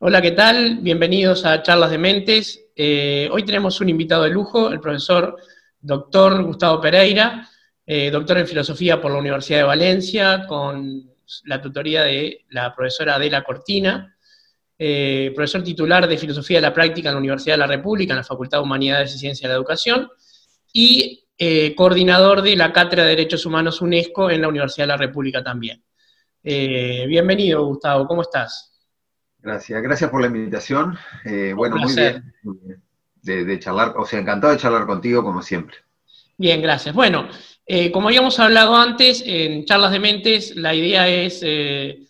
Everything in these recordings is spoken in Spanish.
Hola, ¿qué tal? Bienvenidos a Charlas de Mentes. Eh, hoy tenemos un invitado de lujo, el profesor doctor Gustavo Pereira, eh, doctor en filosofía por la Universidad de Valencia, con la tutoría de la profesora Adela Cortina, eh, profesor titular de Filosofía de la Práctica en la Universidad de la República, en la Facultad de Humanidades y Ciencia de la Educación, y coordinador de la Cátedra de Derechos Humanos UNESCO en la Universidad de la República también. bienvenido, Gustavo, ¿cómo estás? Gracias, gracias por la invitación. Eh, bueno, muy bien. De, charlar, o sea, encantado de charlar contigo como siempre. Bien, gracias. Bueno, eh, como habíamos hablado antes, en Charlas de Mentes la idea es eh,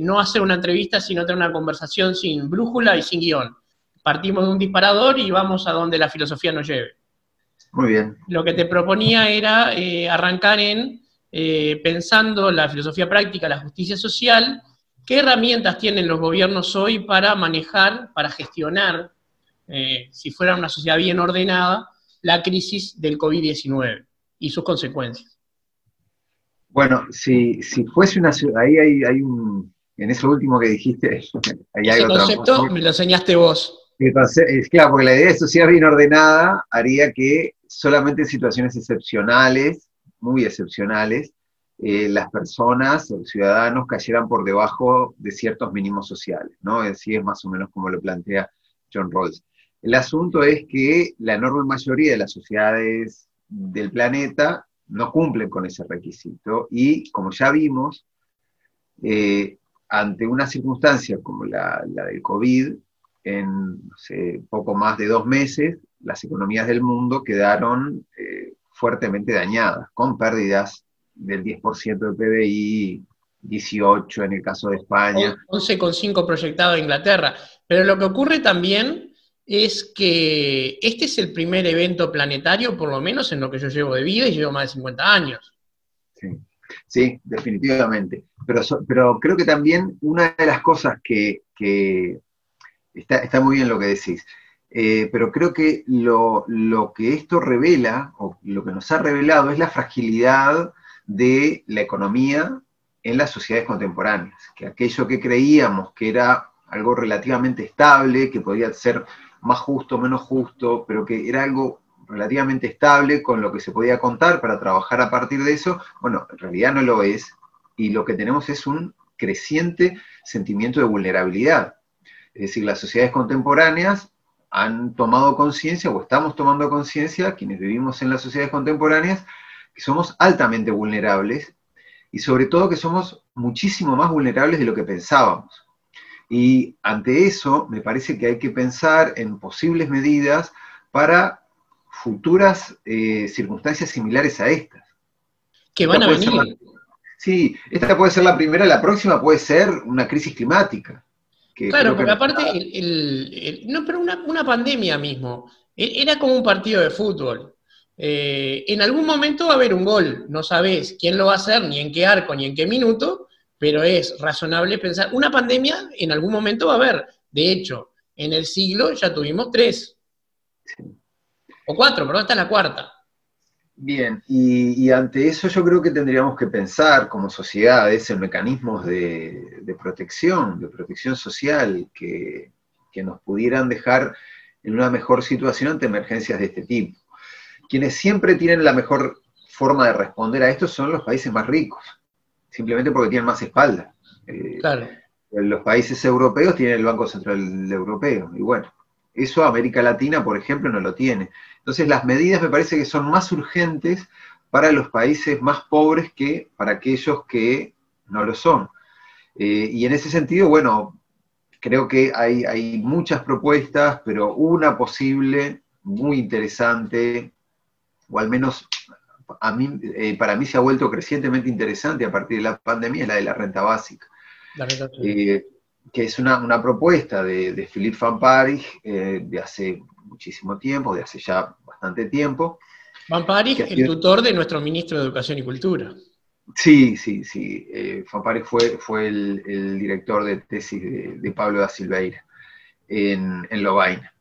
no hacer una entrevista, sino tener una conversación sin brújula y sin guion. Partimos de un disparador y vamos a donde la filosofía nos lleve. Muy bien. Lo que te proponía era arrancar en pensando la filosofía práctica, la justicia social, ¿Qué herramientas tienen los gobiernos hoy para manejar, para gestionar, eh, si fuera una sociedad bien ordenada, la crisis del COVID-19 y sus consecuencias? Bueno, si, fuese una ciudad, ahí hay, un, en eso último que dijiste, ahí hay Ese concepto me lo enseñaste vos. Es claro, porque la idea de sociedad bien ordenada haría que solamente en situaciones excepcionales, muy excepcionales, eh, las personas los ciudadanos cayeran por debajo de ciertos mínimos sociales, ¿no? Así es más o menos como lo plantea John Rawls. El asunto es que la enorme mayoría de las sociedades del planeta no cumplen con ese requisito y, como ya vimos, eh, ante una circunstancia como la, del COVID, en poco más de dos meses, las economías del mundo quedaron eh, fuertemente dañadas, con pérdidas del 10% del PBI, 18 en el caso de España. 11,5 proyectado en Inglaterra. Pero lo que ocurre también es que este es el primer evento planetario, por lo menos en lo que yo llevo de vida, y llevo más de 50 años. Sí, definitivamente. Pero, pero creo que también una de las cosas que, está, muy bien lo que decís, eh, pero creo que lo, lo, que esto revela, o lo que nos ha revelado, es la fragilidad de la economía en las sociedades contemporáneas, que aquello que creíamos que era algo relativamente estable, que podía ser más justo, menos justo, pero que era algo relativamente estable con lo que se podía contar para trabajar a partir de eso, bueno, en realidad no lo es, y lo que tenemos es un creciente sentimiento de vulnerabilidad. Es decir, las sociedades contemporáneas han tomado conciencia, o estamos tomando conciencia, quienes vivimos en las sociedades contemporáneas, que somos altamente vulnerables y sobre todo que somos muchísimo más vulnerables de lo que pensábamos. Y ante eso me parece que hay que pensar en posibles medidas para futuras eh, circunstancias similares a estas. Que van a venir. sí, esta puede ser la primera, la próxima puede ser una crisis climática. claro, porque aparte, no, pero una, una pandemia mismo, e, era como un partido de fútbol. Eh, en algún momento va a haber un gol, no sabes quién lo va a hacer, ni en qué arco, ni en qué minuto, pero es razonable pensar, una pandemia en algún momento va a haber. De hecho, en el siglo ya tuvimos tres. O cuatro, pero esta es la cuarta. Bien, y, ante eso yo creo que tendríamos que pensar como sociedades en mecanismos de, protección, de protección social, que nos pudieran dejar en una mejor situación ante emergencias de este tipo quienes siempre tienen la mejor forma de responder a esto son los países más ricos, simplemente porque tienen más espalda. Eh, claro. Los países europeos tienen el Banco Central Europeo, y bueno, eso América Latina, por ejemplo, no lo tiene. Entonces las medidas me parece que son más urgentes para los países más pobres que para aquellos que no lo son. Eh, y en ese sentido, bueno, creo que hay, hay muchas propuestas, pero una posible, muy interesante, o al menos a mí, eh, para mí se ha vuelto crecientemente interesante a partir de la pandemia, es la de la renta básica. Eh, que es una, una propuesta de, de Philippe Van Parijs eh, de hace muchísimo tiempo, de hace ya bastante tiempo. Van Parijs, el tutor de nuestro ministro de Educación y Cultura. Sí, sí, sí. Eh, Van Parijs fue, fue el, el director de tesis de, de Pablo da Silveira en, en Lovaina.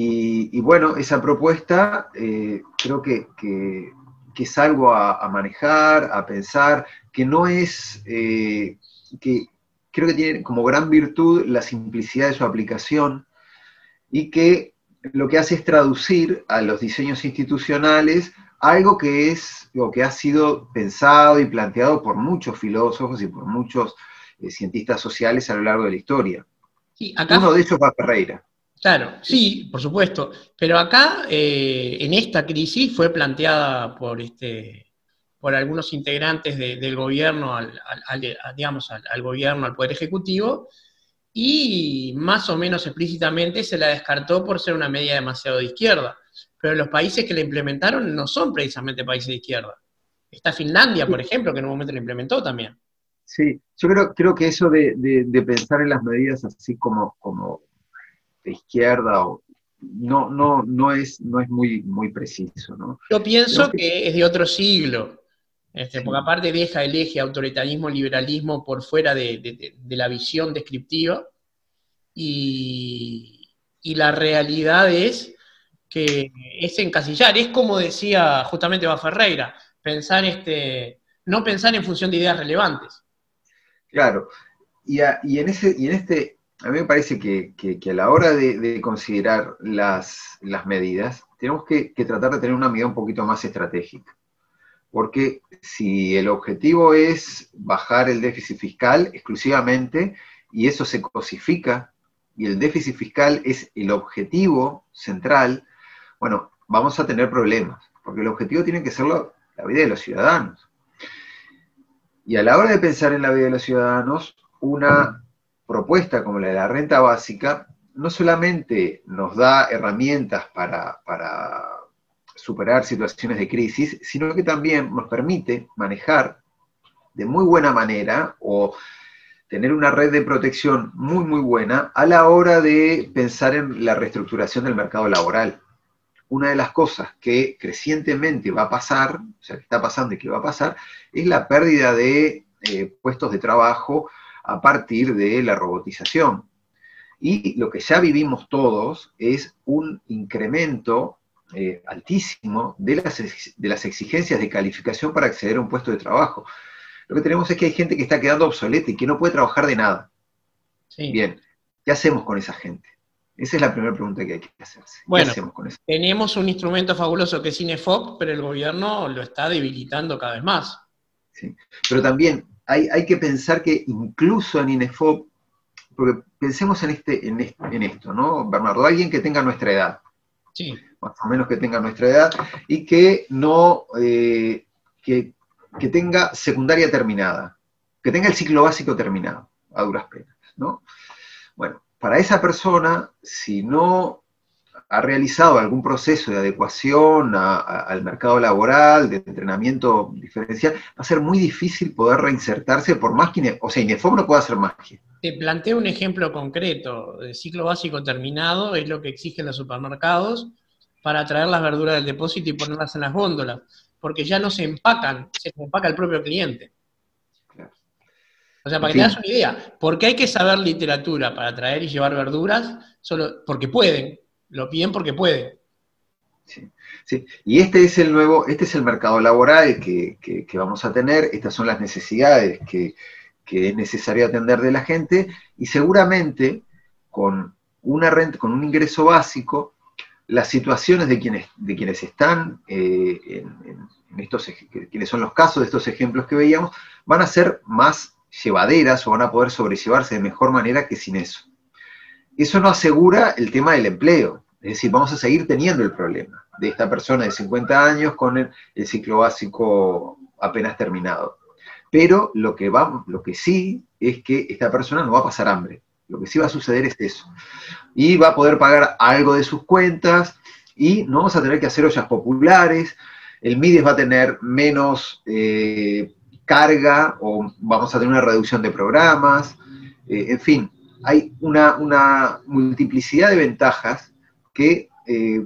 Y, y bueno, esa propuesta eh, creo que, que- que es algo a, a manejar, a pensar, que no es, eh, que creo que tiene como gran virtud la simplicidad de su aplicación y que lo que hace es traducir a los diseños institucionales algo que es o que ha sido pensado y planteado por muchos filósofos y por muchos eh, cientistas sociales a lo largo de la historia. Sí, acá Uno de ellos va Ferreira. Claro, sí, por supuesto. Pero acá, eh, en esta crisis, fue planteada por este, por algunos integrantes de- del gobierno, al, al- al- a- digamos, al, al gobierno, al Poder Ejecutivo, y más o menos explícitamente se la descartó por ser una medida demasiado de izquierda. Pero los países que la implementaron no son precisamente países de izquierda. Está Finlandia, por ejemplo, que en un momento la implementó también. Sí, yo creo, creo que eso de, de- de pensar en las medidas así como, como izquierda o, no, no, no, es, no es muy, muy preciso, ¿no? Yo pienso que- que es de otro siglo, este, Sí. porque aparte deja el eje autoritarismo-liberalismo por fuera de, de- de- de la visión descriptiva, y, y la realidad es que es encasillar, es como decía justamente Va Ferreira, pensar este, no pensar en función de ideas relevantes. Claro, y, a- y en, ese, y en este, a mí me parece que, a la hora de, de considerar las, medidas, tenemos que, tratar de tener una medida un poquito más estratégica. Porque si el objetivo es bajar el déficit fiscal exclusivamente, y eso se cosifica, y el déficit fiscal es el objetivo central, bueno, vamos a tener problemas, porque el objetivo tiene que ser la vida de los ciudadanos. Y a la hora de pensar en la vida de los ciudadanos, una propuesta como la de la renta básica no solamente nos da herramientas para, superar situaciones de crisis, sino que también nos permite manejar de muy buena manera o tener una red de protección muy, muy buena a la hora de pensar en la reestructuración del mercado laboral. Una de las cosas que crecientemente va a pasar, o sea, que está pasando y que va a pasar, es la pérdida de eh, puestos de trabajo a partir de la robotización. Y lo que ya vivimos todos es un incremento eh, altísimo de las, de las exigencias de calificación para acceder a un puesto de trabajo. Lo que tenemos es que hay gente que está quedando obsoleta y que no puede trabajar de nada. Sí. Bien, ¿qué hacemos con esa gente? Esa es la primera pregunta que hay que hacerse. ¿Qué Bueno. hacemos con eso? Tenemos un instrumento fabuloso que es Cinefoc, pero el gobierno lo está debilitando cada vez más. ¿sí? Pero también hay, hay que pensar que incluso en INEFOP, porque pensemos en, este, en, est- en esto, ¿no? Bernardo, alguien que tenga nuestra edad, Sí, más o menos que tenga nuestra edad, y que no, eh, que, que tenga secundaria terminada, que tenga el ciclo básico terminado, a duras penas, ¿no? Bueno, para esa persona, si no ha realizado algún proceso de adecuación a- a- al mercado laboral, de entrenamiento diferencial, va a ser muy difícil poder reinsertarse por más que, o sea, INEFOP no puede hacer magia. Te planteo un ejemplo concreto. El ciclo básico terminado es lo que exigen los supermercados para traer las verduras del depósito y ponerlas en las góndolas, porque ya no se empacan, se empaca el propio cliente. O sea, para que te das una idea, ¿por qué hay que saber literatura para traer y llevar verduras? Solo porque pueden, lo piden porque pueden. Sí, sí. Y este es el nuevo, este es el mercado laboral que, que- vamos a tener, estas son las necesidades que, que es necesario atender de la gente, y seguramente con una renta, con un ingreso básico, las situaciones de quienes, de quienes están eh, en, en- estos, quienes son los casos de estos ejemplos que veíamos, van a ser más llevaderas o van a poder sobrellevarse de mejor manera que sin eso. Eso no asegura el tema del empleo, es decir, vamos a seguir teniendo el problema de esta persona de 50 años con el, ciclo básico apenas terminado. Pero lo que, va, lo que sí es que esta persona no va a pasar hambre. Lo que sí va a suceder es eso. Y va a poder pagar algo de sus cuentas y no vamos a tener que hacer ollas populares. El MIDES va a tener menos eh, carga o vamos a tener una reducción de programas. Eh, en fin, hay una multiplicidad de ventajas que eh,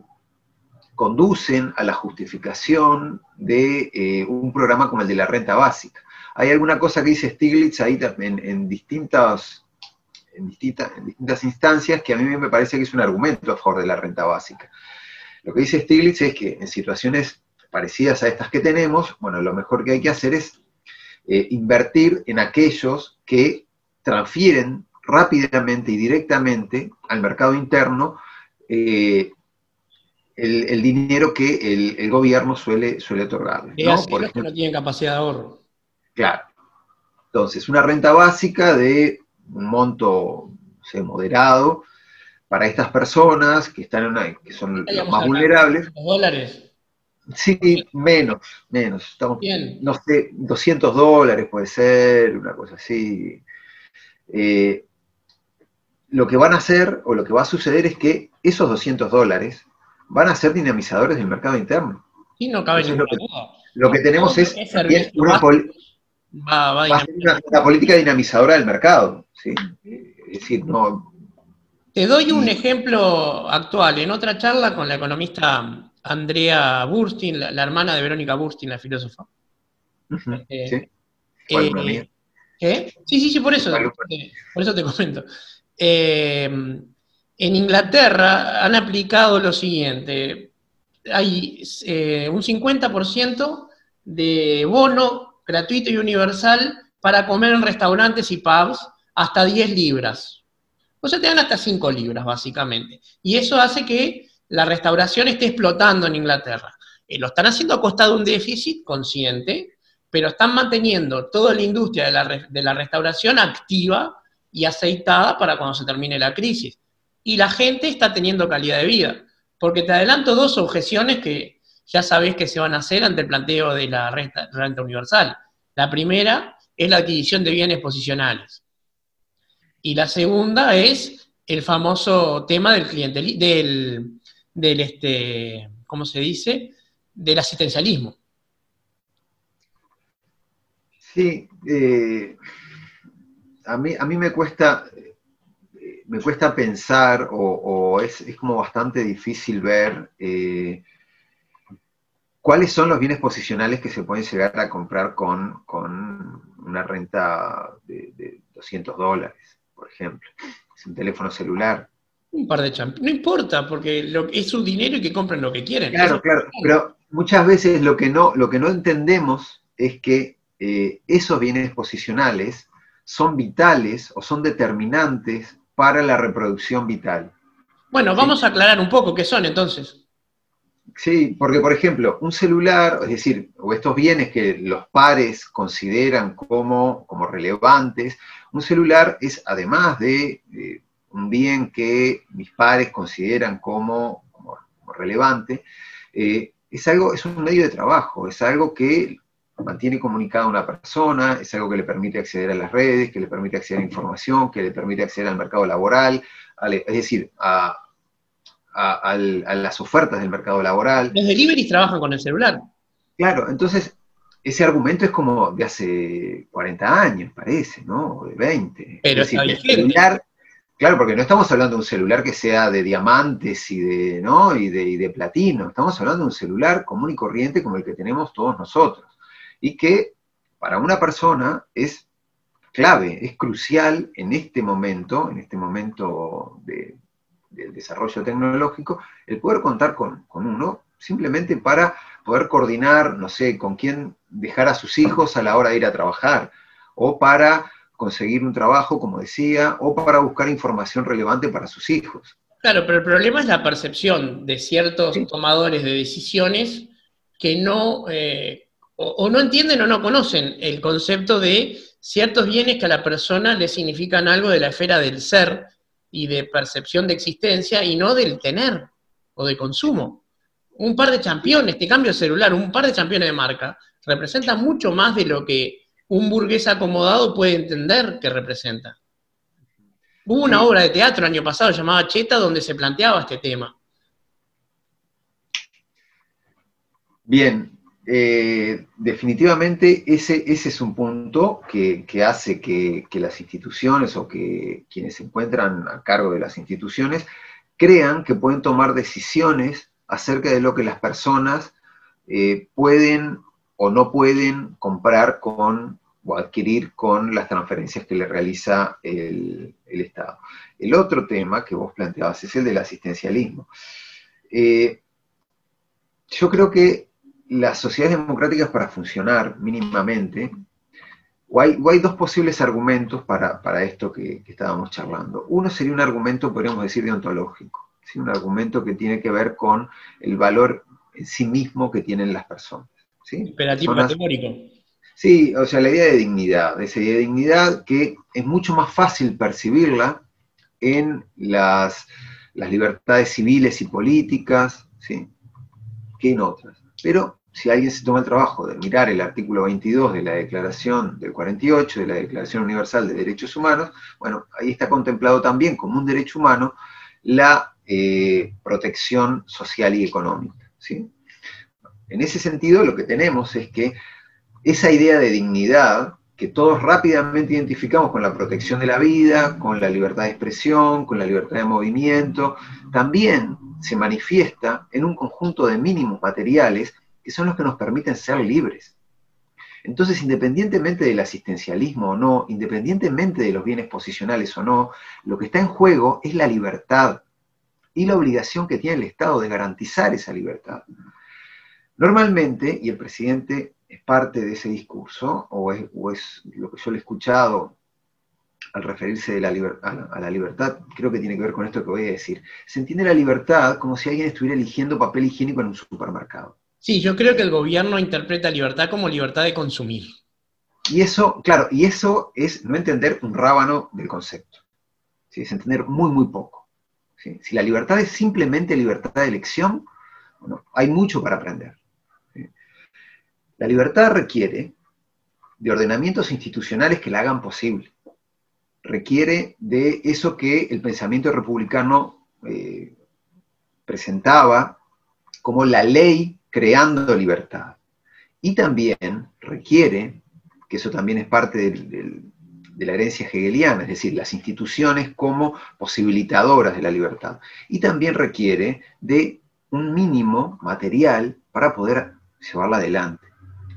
conducen a la justificación de eh, un programa como el de la renta básica. Hay alguna cosa que dice Stiglitz ahí también en distintas, en, distintas, en distintas instancias que a mí me parece que es un argumento a favor de la renta básica. Lo que dice Stiglitz es que en situaciones parecidas a estas que tenemos, bueno, lo mejor que hay que hacer es eh, invertir en aquellos que transfieren rápidamente y directamente al mercado interno eh, el, dinero que el, gobierno suele, suele otorgarle. ¿no? Por ejemplo, que no tienen capacidad de ahorro. Claro. Entonces, una renta básica de un monto moderado para estas personas que están en una, que son los más vulnerables. dólares? Sí, menos, menos. Estamos, no sé, 200 dólares puede ser, una cosa así. Eh, lo que van a hacer, o lo que va a suceder es que esos 200 dólares van a ser dinamizadores del mercado interno. Y no cabe lo, que, lo que tenemos es, una, política dinamizadora del mercado. ¿sí? Es decir, no... Te doy un ejemplo actual. En otra charla con la economista Andrea Burstin, la, hermana de Verónica Burstin, la filósofa. Eh, sí. Eh, sí, sí, sí, por eso, por eso te comento. Eh, en Inglaterra han aplicado lo siguiente, hay eh, un 50% de bono gratuito y universal para comer en restaurantes y pubs hasta 10 libras. O sea, te dan hasta 5 libras, básicamente. Y eso hace que la restauración esté explotando en Inglaterra. Eh, lo están haciendo a costa de un déficit consciente, pero están manteniendo toda la industria de la restauración activa y aceitada para cuando se termine la crisis. Y la gente está teniendo calidad de vida. Porque te adelanto dos objeciones que ya sabés que se van a hacer ante el planteo de la renta, universal. La primera es la adquisición de bienes posicionales. Y la segunda es el famoso tema del cliente, del, del este, ¿cómo se dice? Del asistencialismo. Sí, eh, a mí, a mí me cuesta, me cuesta pensar, o, es, como bastante difícil ver eh, cuáles son los bienes posicionales que se pueden llegar a comprar con, una renta de, 200 dólares, por ejemplo. Es un teléfono celular. Un par de champ. No importa, porque lo, es su dinero y que compren lo que quieren. Claro, claro. Pero muchas veces lo que no, lo que no entendemos es que eh, esos bienes posicionales son vitales o son determinantes para la reproducción vital. Bueno, vamos a aclarar un poco qué son entonces. Sí, porque por ejemplo, un celular, es decir, o estos bienes que los pares consideran como, como relevantes, un celular es además de un bien que mis pares consideran como, relevante, eh, es algo, es un medio de trabajo, es algo que mantiene comunicada a una persona, es algo que le permite acceder a las redes, que le permite acceder a información, que le permite acceder al mercado laboral, es decir, a, las ofertas del mercado laboral. Los deliveries trabajan con el celular. Claro, entonces ese argumento es como de hace 40 años, parece, ¿no? O de 20. Pero es decir, el celular, claro, porque no estamos hablando de un celular que sea de diamantes y de, ¿no? y de, y de platino, estamos hablando de un celular común y corriente como el que tenemos todos nosotros y que para una persona es clave, es crucial en este momento, en este momento del desarrollo tecnológico, el poder contar con, uno simplemente para poder coordinar, no sé, con quién dejar a sus hijos a la hora de ir a trabajar, o para conseguir un trabajo, como decía, o para buscar información relevante para sus hijos. Claro, pero el problema es la percepción de ciertos tomadores de decisiones que no eh, o, no entienden o no conocen el concepto de ciertos bienes que a la persona le significan algo de la esfera del ser y de percepción de existencia y no del tener o de consumo. Un par de championes, te cambio celular, un par de championes de marca, representa mucho más de lo que un burgués acomodado puede entender que representa. Hubo una obra de teatro el año pasado llamada Cheta donde se planteaba este tema. Bien, eh, definitivamente ese, ese es un punto que, hace que, las instituciones o que quienes se encuentran a cargo de las instituciones crean que pueden tomar decisiones acerca de lo que las personas eh, pueden o no pueden comprar con o adquirir con las transferencias que le realiza el, Estado. El otro tema que vos planteabas es el del asistencialismo. Eh, yo creo que las sociedades democráticas para funcionar mínimamente, o hay, dos posibles argumentos para, esto que, estábamos charlando. Uno sería un argumento, podríamos decir, deontológico, ¿sí? un argumento que tiene que ver con el valor en sí mismo que tienen las personas. ¿sí? Imperativo categórico. Sí, o sea, la idea de dignidad, esa idea de dignidad que es mucho más fácil percibirla en las, las libertades civiles y políticas, ¿sí? que en otras. Pero si alguien se toma el trabajo de mirar el artículo 22 de la Declaración del 48, de la Declaración Universal de Derechos Humanos, bueno, ahí está contemplado también como un derecho humano la eh, protección social y económica. ¿sí? En ese sentido, lo que tenemos es que esa idea de dignidad que todos rápidamente identificamos con la protección de la vida, con la libertad de expresión, con la libertad de movimiento, también se manifiesta en un conjunto de mínimos materiales son los que nos permiten ser libres. Entonces, independientemente del asistencialismo o no, independientemente de los bienes posicionales o no, lo que está en juego es la libertad y la obligación que tiene el Estado de garantizar esa libertad. Normalmente, y el presidente es parte de ese discurso, o es, lo que yo le he escuchado al referirse a, la libertad, creo que tiene que ver con esto que voy a decir. Se entiende la libertad como si alguien estuviera eligiendo papel higiénico en un supermercado. Sí, yo creo que el gobierno interpreta libertad como libertad de consumir. Y eso, claro, y eso es no entender un rábano del concepto. Es entender muy, muy poco. Si la libertad es simplemente libertad de elección, bueno, hay mucho para aprender. La libertad requiere de ordenamientos institucionales que la hagan posible. Requiere de eso que el pensamiento republicano eh, presentaba como la ley creando libertad. Y también requiere, que eso también es parte de la herencia hegeliana, es decir, las instituciones como posibilitadoras de la libertad. Y también requiere de un mínimo material para poder llevarla adelante.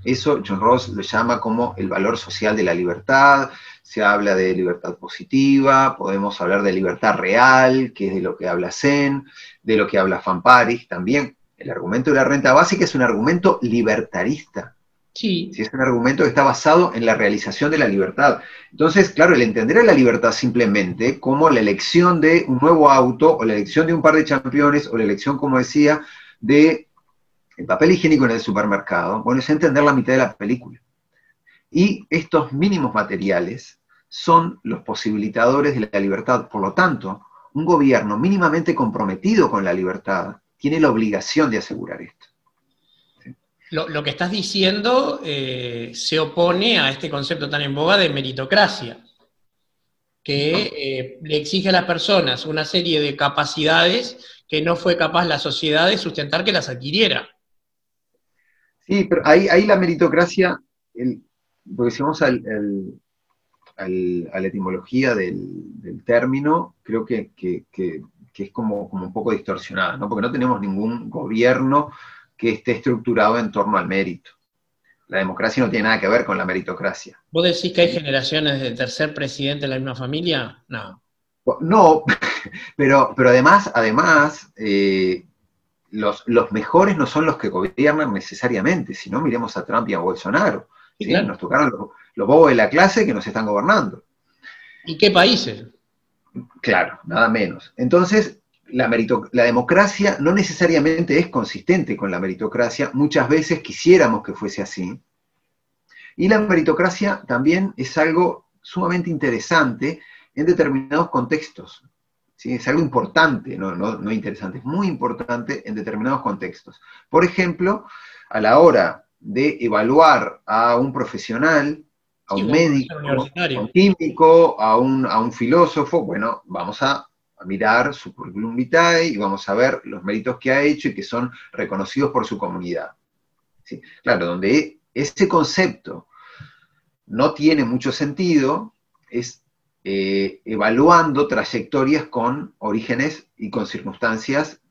Eso John Ross lo llama como el valor social de la libertad, se habla de libertad positiva, podemos hablar de libertad real, que es de lo que habla Zen, de lo que habla Fan Paris también. El argumento de la renta básica es un argumento libertarista. Sí. Es un argumento que está basado en la realización de la libertad. Entonces, claro, el entender a la libertad simplemente como la elección de un nuevo auto, o la elección de un par de campeones, o la elección, como decía, de el papel higiénico en el supermercado, bueno, es entender la mitad de la película. Y estos mínimos materiales son los posibilitadores de la libertad. Por lo tanto, un gobierno mínimamente comprometido con la libertad tiene la obligación de asegurar esto. Lo, que estás diciendo eh, se opone a este concepto tan en boga de meritocracia, que eh, le exige a las personas una serie de capacidades que no fue capaz la sociedad de sustentar que las adquiriera. Sí, pero ahí, ahí la meritocracia, porque si vamos al, a la etimología del, término, creo que, es como, como, un poco distorsionada, ¿no? porque no tenemos ningún gobierno que esté estructurado en torno al mérito. La democracia no tiene nada que ver con la meritocracia. ¿Vos decís que hay generaciones de tercer presidente en la misma familia? No. No, pero, pero además, además eh, los, mejores no son los que gobiernan necesariamente, sino miremos a Trump y a Bolsonaro. Nos tocaron los, bobos de la clase que nos están gobernando. ¿Y qué países? Claro, nada menos. Entonces, la, democracia no necesariamente es consistente con la meritocracia, muchas veces quisiéramos que fuese así. Y la meritocracia también es algo sumamente interesante en determinados contextos. Es algo importante, no, no, interesante, es muy importante en determinados contextos. Por ejemplo, a la hora de evaluar a un profesional, a un médico, a un químico, a un, a un filósofo, bueno, vamos a, mirar su curriculum vitae y vamos a ver los méritos que ha hecho y que son reconocidos por su comunidad. ¿sí? Claro, donde ese concepto no tiene mucho sentido es eh, evaluando trayectorias con orígenes y con circunstancias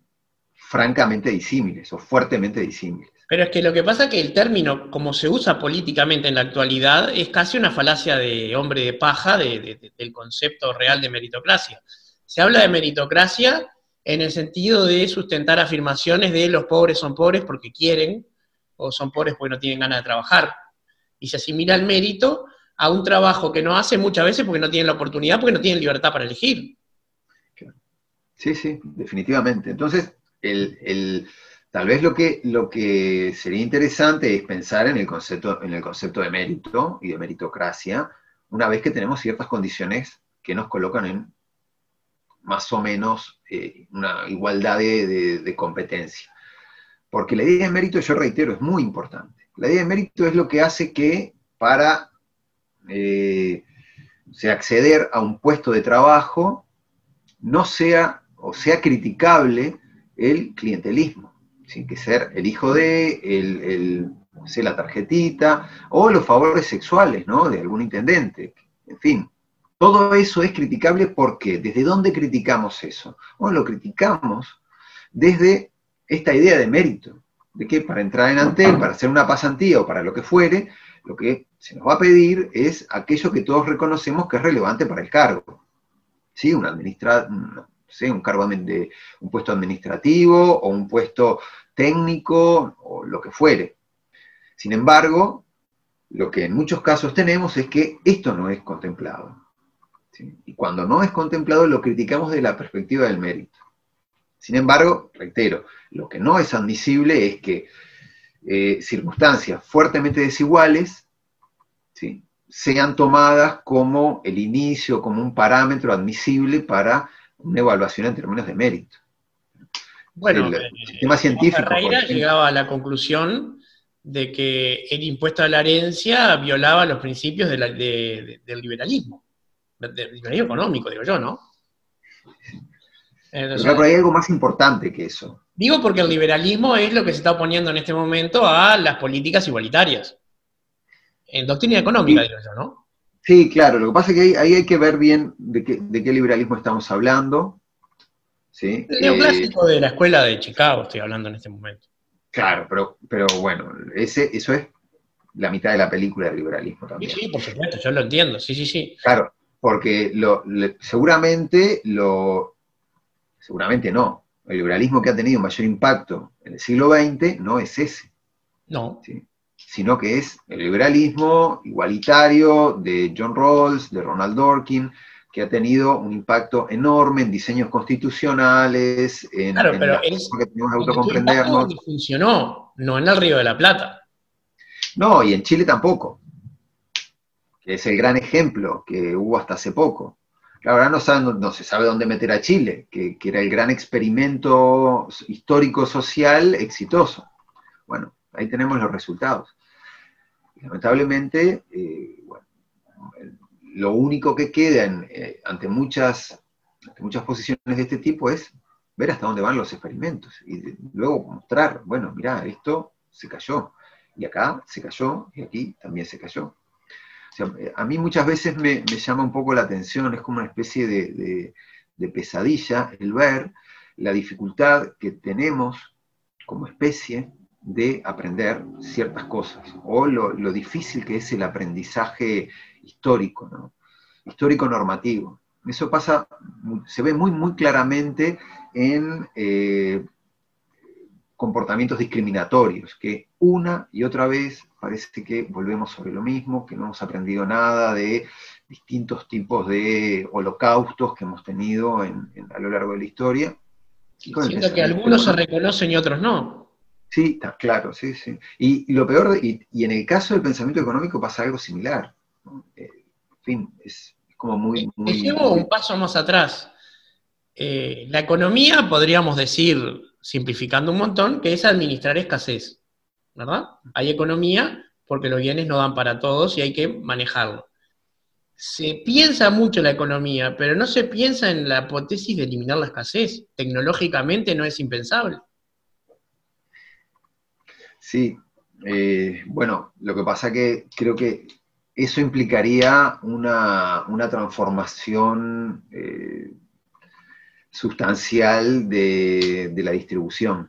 francamente disímiles o fuertemente disímiles. Pero es que lo que pasa es que el término, como se usa políticamente en la actualidad, es casi una falacia de hombre de paja del concepto real de meritocracia. Se habla de meritocracia en el sentido de sustentar afirmaciones de los pobres son pobres porque quieren, o son pobres porque no tienen ganas de trabajar. Y se asimila el mérito a un trabajo que no hace muchas veces porque no tienen la oportunidad, porque no tienen libertad para elegir. Sí, sí, definitivamente. Entonces, el, tal vez lo que, lo que sería interesante es pensar en el, concepto, en el concepto de mérito y de meritocracia, una vez que tenemos ciertas condiciones que nos colocan en más o menos eh, una igualdad de, competencia. Porque la idea de mérito, yo reitero, es muy importante. La idea de mérito es lo que hace que para eh, acceder a un puesto de trabajo no sea o sea criticable el clientelismo. Sin que ser el hijo de, el, el la tarjetita, o los favores sexuales, ¿no? De algún intendente. En fin, todo eso es criticable porque, ¿desde dónde criticamos eso? Bueno, lo criticamos desde esta idea de mérito, de que para entrar en Antel, para hacer una pasantía o para lo que fuere, lo que se nos va a pedir es aquello que todos reconocemos que es relevante para el cargo. ¿Sí? Un, administra un cargo un puesto administrativo o un puesto técnico o lo que fuere. Sin embargo, lo que en muchos casos tenemos es que esto no es contemplado. Y cuando no es contemplado lo criticamos de la perspectiva del mérito. Sin embargo, reitero, lo que no es admisible es que eh, circunstancias fuertemente desiguales sean tomadas como el inicio, como un parámetro admisible para una evaluación en términos de mérito. Bueno, el, eh, sistema científico. llegaba a la conclusión de que el impuesto a la herencia violaba los principios del liberalismo de nivel económico, digo yo, ¿no? pero hay algo más importante que eso. Digo porque el liberalismo es lo que se está oponiendo en este momento a las políticas igualitarias. En doctrina económica, digo yo, ¿no? Sí, claro. Lo que pasa es que ahí, hay que ver bien de qué, liberalismo estamos hablando. ¿sí? El neoclásico de la escuela de Chicago estoy hablando en este momento. Claro, pero, pero bueno, ese, eso es la mitad de la película del liberalismo también. Sí, sí, por supuesto, yo lo entiendo, sí, sí, sí. Claro, porque lo, seguramente lo, seguramente no, el liberalismo que ha tenido mayor impacto en el siglo XX no es ese. No. Sino que es el liberalismo igualitario de John Rawls, de Ronald Dworkin, que ha tenido un impacto enorme en diseños constitucionales, en, claro, pero es, que tenemos que autocomprendernos. funcionó, no en el Río de la Plata. No, y en Chile tampoco que es el gran ejemplo que hubo hasta hace poco. Ahora no, no se sabe dónde meter a Chile, que, era el gran experimento histórico-social exitoso. Bueno, ahí tenemos los resultados. Lamentablemente, eh, lo único que queda eh, ante, muchas, ante muchas posiciones de este tipo es ver hasta dónde van los experimentos y luego mostrar, bueno, mira, esto se cayó, y acá se cayó, y aquí también se cayó. A mí muchas veces me, llama un poco la atención, es como una especie de, pesadilla el ver la dificultad que tenemos como especie de aprender ciertas cosas, o lo, difícil que es el aprendizaje histórico, histórico normativo. Eso pasa, se ve muy, muy claramente en eh, comportamientos discriminatorios, que una y otra vez parece que volvemos sobre lo mismo, que no hemos aprendido nada de distintos tipos de holocaustos que hemos tenido a lo largo de la historia. Siento que algunos se reconocen y otros no. Sí, está claro, sí, sí. Y, lo peor, y, en el caso del pensamiento económico pasa algo similar. Eh, en fin, es, como muy... muy llevo un paso más atrás. Eh, la economía, podríamos decir, simplificando un montón, que es administrar escasez, ¿verdad? Hay economía porque los bienes no dan para todos y hay que manejarlo. Se piensa mucho en la economía, pero no se piensa en la hipótesis de eliminar la escasez. Tecnológicamente no es impensable. Sí, Eh, bueno, lo que pasa que creo que eso implicaría una, una transformación eh, sustancial de, de, la distribución.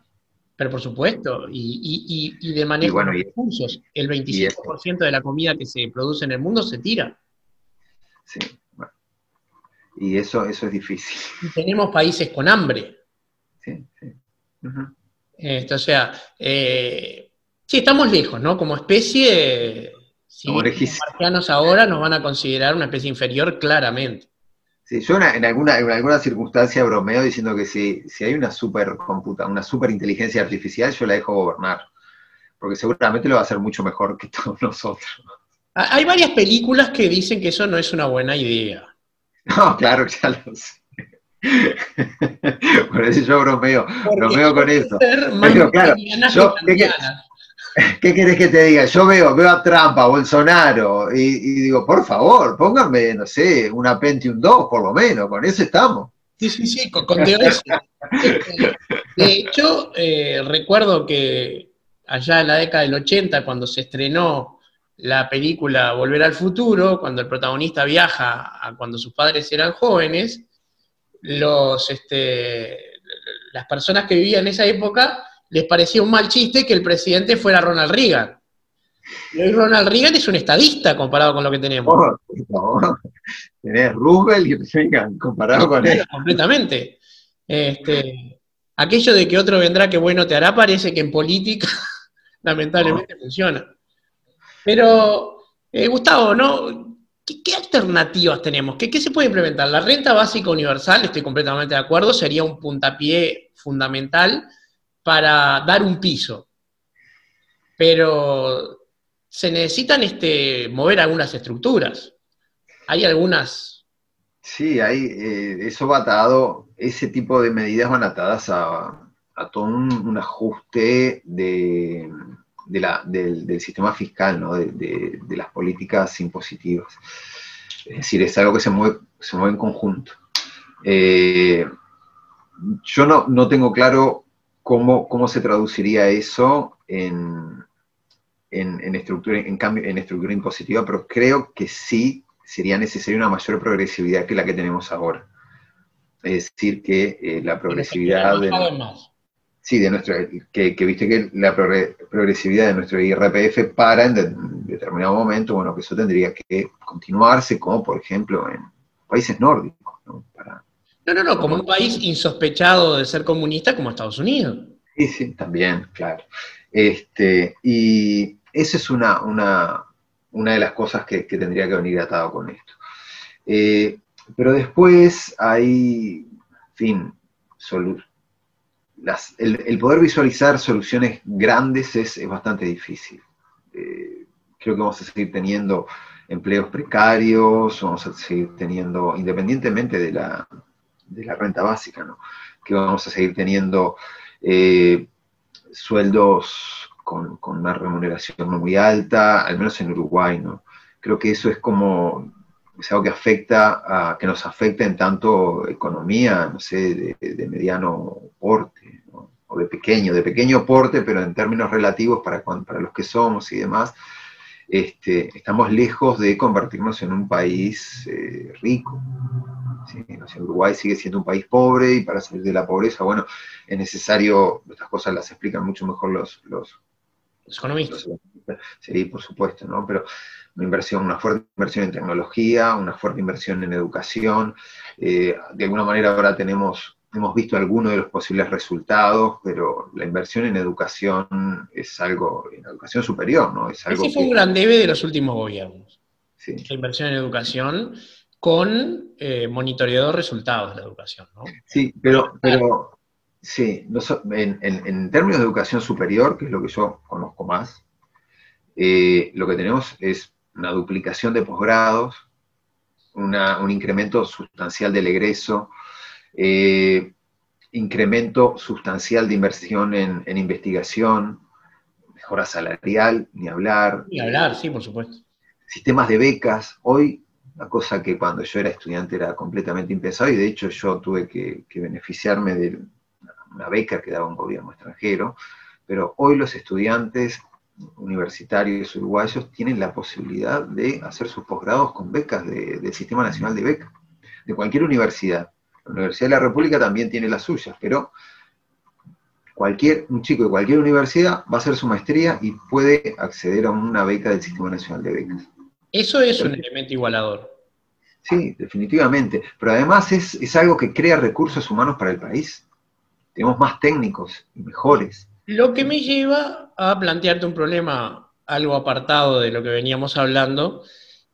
Pero por supuesto, y, y, y de manejo bueno, de recursos. El 25% de la comida que se produce en el mundo se tira. Sí, bueno. Y eso, eso es difícil. Y tenemos países con hambre. Sí, sí. Uh -huh. Esto, o sea, eh, sí, estamos lejos, ¿no? Como especie, si los marcianos ahora nos van a considerar una especie inferior claramente. Sí, yo en, en, alguna, en alguna circunstancia bromeo diciendo que si, si hay una supercomputa, una superinteligencia artificial, yo la dejo gobernar, porque seguramente lo va a hacer mucho mejor que todos nosotros. Hay varias películas que dicen que eso no es una buena idea. No, claro, ya lo sé. Por eso yo bromeo, bromeo con eso. Pero claro, yo, ¿qué, ¿qué, ¿qué, querés que te diga? Yo veo, veo a Trump, a Bolsonaro, y, y, digo, por favor, pónganme, no sé, una Pentium 2 por lo menos, con eso estamos. Sí, sí, sí, con, con de hecho, eh, recuerdo que allá en la década del 80, cuando se estrenó la película Volver al Futuro, cuando el protagonista viaja a cuando sus padres eran jóvenes, los, este, las personas que vivían en esa época les parecía un mal chiste que el presidente fuera Ronald Reagan. Y hoy Ronald Reagan es un estadista comparado con lo que tenemos. Oh, no. Tenés Roosevelt y Reagan comparado con él. Completamente. Este, aquello de que otro vendrá que bueno te hará parece que en política lamentablemente no. funciona. Pero, eh, Gustavo, ¿no? ¿Qué, ¿Qué, alternativas tenemos? ¿Qué, ¿Qué, se puede implementar? La renta básica universal, estoy completamente de acuerdo, sería un puntapié fundamental para dar un piso. Pero se necesitan este, mover algunas estructuras. Hay algunas. Sí, hay, eh, eso va atado, ese tipo de medidas van atadas a, a todo un ajuste de, de la, del, del, sistema fiscal, ¿no? de, de, de, las políticas impositivas. Es decir, es algo que se mueve, se mueve en conjunto. Eh, yo no, no, tengo claro cómo, cómo se traduciría eso en, en, en, estructura, en, cambio, en estructura impositiva, pero creo que sí sería necesaria una mayor progresividad que la que tenemos ahora. Es decir, que eh, la progresividad... De, Sí, de nuestro, que, que, viste que la progresividad de nuestro IRPF para en, de, en, determinado momento, bueno, que eso tendría que continuarse, como por ejemplo en países nórdicos, ¿no? Para, no, no, no, como un país insospechado de ser comunista como Estados Unidos. Sí, sí, también, claro. Este, y esa es una, una, una de las cosas que, que, tendría que venir atado con esto. Eh, pero después hay, en fin, soluciones el, poder visualizar soluciones grandes es, es bastante difícil. Eh, creo que vamos a seguir teniendo empleos precarios, vamos a seguir teniendo, independientemente de la, de la renta básica, ¿no? que vamos a seguir teniendo eh, sueldos con, con, una remuneración no muy alta, al menos en Uruguay, ¿no? Creo que eso es como, algo que afecta, a, que nos afecta en tanto economía, no sé, de, de mediano porte. O de pequeño, de pequeño porte, pero en términos relativos para, para los que somos y demás, este, estamos lejos de convertirnos en un país eh, rico. ¿sí? O sea, Uruguay sigue siendo un país pobre y para salir de la pobreza, bueno, es necesario, estas cosas las explican mucho mejor los, los, los economistas. Los, sí, por supuesto, ¿no? Pero una inversión, una fuerte inversión en tecnología, una fuerte inversión en educación. Eh, de alguna manera ahora tenemos, hemos visto algunos de los posibles resultados, pero la inversión en educación es algo, en educación superior, ¿no? Es algo Ese fue que, un gran debe de los últimos gobiernos. Sí. La inversión en educación con eh, monitoreo de resultados de la educación, ¿no? Sí, pero, pero sí, en, en, en, términos de educación superior, que es lo que yo conozco más, eh, lo que tenemos es una duplicación de posgrados, una, un incremento sustancial del egreso, eh, incremento sustancial de inversión en, en, investigación, mejora salarial, ni hablar. Ni hablar, sí, por supuesto. Sistemas de becas. Hoy, una cosa que cuando yo era estudiante era completamente impensado, y de hecho yo tuve que, que beneficiarme de una beca que daba un gobierno extranjero, pero hoy los estudiantes universitarios uruguayos tienen la posibilidad de hacer sus posgrados con becas de- del Sistema Nacional de Becas, de cualquier universidad. La Universidad de la República también tiene las suyas, pero cualquier, un chico de cualquier universidad va a hacer su maestría y puede acceder a una beca del Sistema Nacional de Becas. Eso es un elemento igualador. Sí, definitivamente. Pero además es, es algo que crea recursos humanos para el país. Tenemos más técnicos y mejores. Lo que me lleva a plantearte un problema algo apartado de lo que veníamos hablando,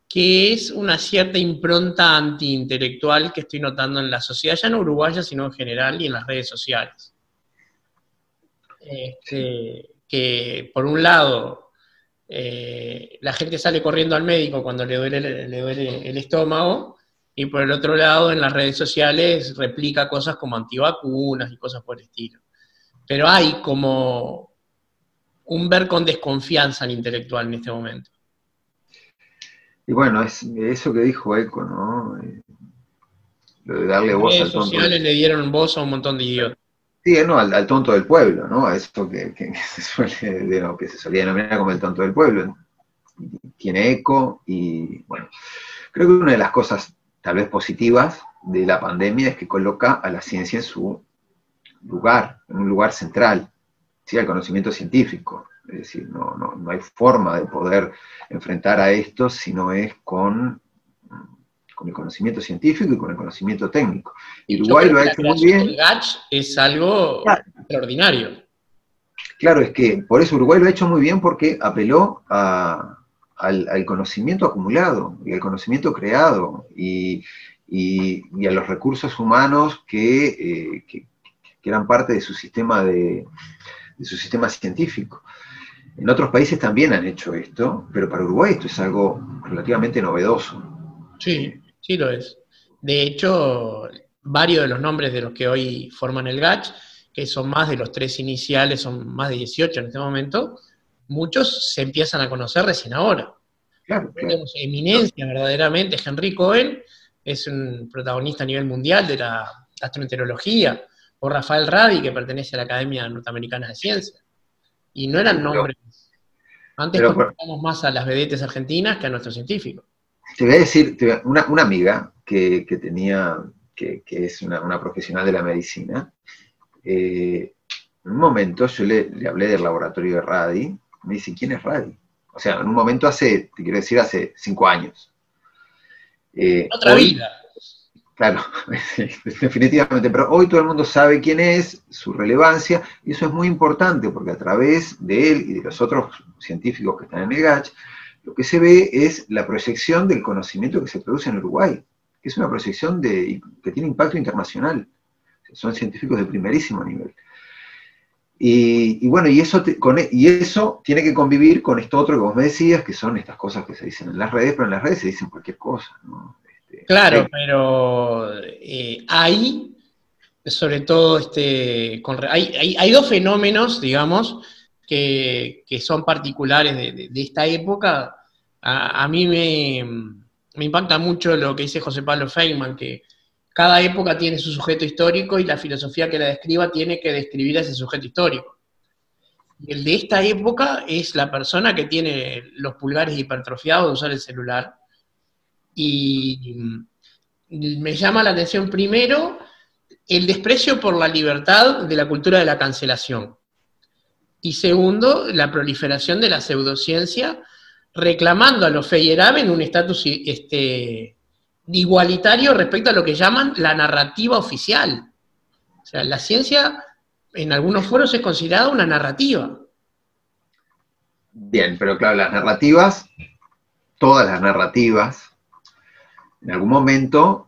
que es una cierta impronta antiintelectual que estoy notando en la sociedad, ya no uruguaya, sino en general y en las redes sociales. Este, que por un lado, eh, la gente sale corriendo al médico cuando le duele, le duele el estómago, y por el otro lado, en las redes sociales replica cosas como antivacunas y cosas por el estilo. Pero hay como un ver con desconfianza al intelectual en este momento. Y bueno, es eso que dijo Eco, ¿no? Eh, Lo de darle voz al tonto. sociales le dieron voz a un montón de idiotas. Sí, no, al, al tonto del pueblo, ¿no? A eso que, que- se suele, no, que se solía denominar como el tonto del pueblo. Tiene eco y, bueno, creo que una de las cosas tal vez positivas de la pandemia es que coloca a la ciencia en su lugar, en un lugar central, ¿sí? al conocimiento científico. Es decir, no, no, no hay forma de poder enfrentar a esto si no es con, con el conocimiento científico y con el conocimiento técnico. Y Uruguay lo ha hecho muy bien. es algo Claro. extraordinario. Claro, es que por eso Uruguay lo ha hecho muy bien porque apeló a- al, al conocimiento acumulado y al conocimiento creado y, y- y a los recursos humanos que, eh, que- que eran parte de su sistema de, de su sistema científico. En otros países también han hecho esto, pero para Uruguay esto es algo relativamente novedoso. Sí, sí lo es. De hecho, varios de los nombres de los que hoy forman el GACH, que son más de los tres iniciales, son más de 18 en este momento, muchos se empiezan a conocer recién ahora. Claro, claro. Tenemos eminencia verdaderamente, Henry Cohen es un protagonista a nivel mundial de la astrometeorología, o Rafael Radi, que pertenece a la Academia Norteamericana de Ciencias. Y no eran nombres. Antes conocíamos más a las vedetes argentinas que a nuestros científicos. Te voy a decir, te voy a- una, una amiga que, que tenía, que, que es una, una profesional de la medicina, eh, en un momento yo le, le hablé del laboratorio de Radi, me dice, ¿quién es Radi? O sea, en un momento hace, te quiero decir, hace cinco años. Eh, Otra hoy- vida. Claro, definitivamente, pero hoy todo el mundo sabe quién es, su relevancia, y eso es muy importante porque a través de él y de los otros científicos que están en el GACH, lo que se ve es la proyección del conocimiento que se produce en Uruguay, que es una proyección de, que tiene impacto internacional. Son científicos de primerísimo nivel. Y, bueno, y eso, te- con e- y eso tiene que convivir con esto otro que vos me decías, que son estas cosas que se dicen en las redes, pero en las redes se dicen cualquier cosa. ¿no? Este, Claro, hay- pero eh, hay, sobre todo, este, con hay, hay- hay dos fenómenos, digamos, que, que son particulares de, de- de esta época. A, a mí me, me impacta mucho lo que dice José Pablo Feynman, que cada época tiene su sujeto histórico y la filosofía que la describa tiene que describir a ese sujeto histórico. Y el de esta época es la persona que tiene los pulgares hipertrofiados de usar el celular. Y me llama la atención primero el desprecio por la libertad de la cultura de la cancelación. Y segundo, la proliferación de la pseudociencia, reclamando a los Feyerabend un estatus este, igualitario respecto a lo que llaman la narrativa oficial. O sea, la ciencia en algunos foros es considerada una narrativa. Bien, pero claro, las narrativas, todas las narrativas, en algún momento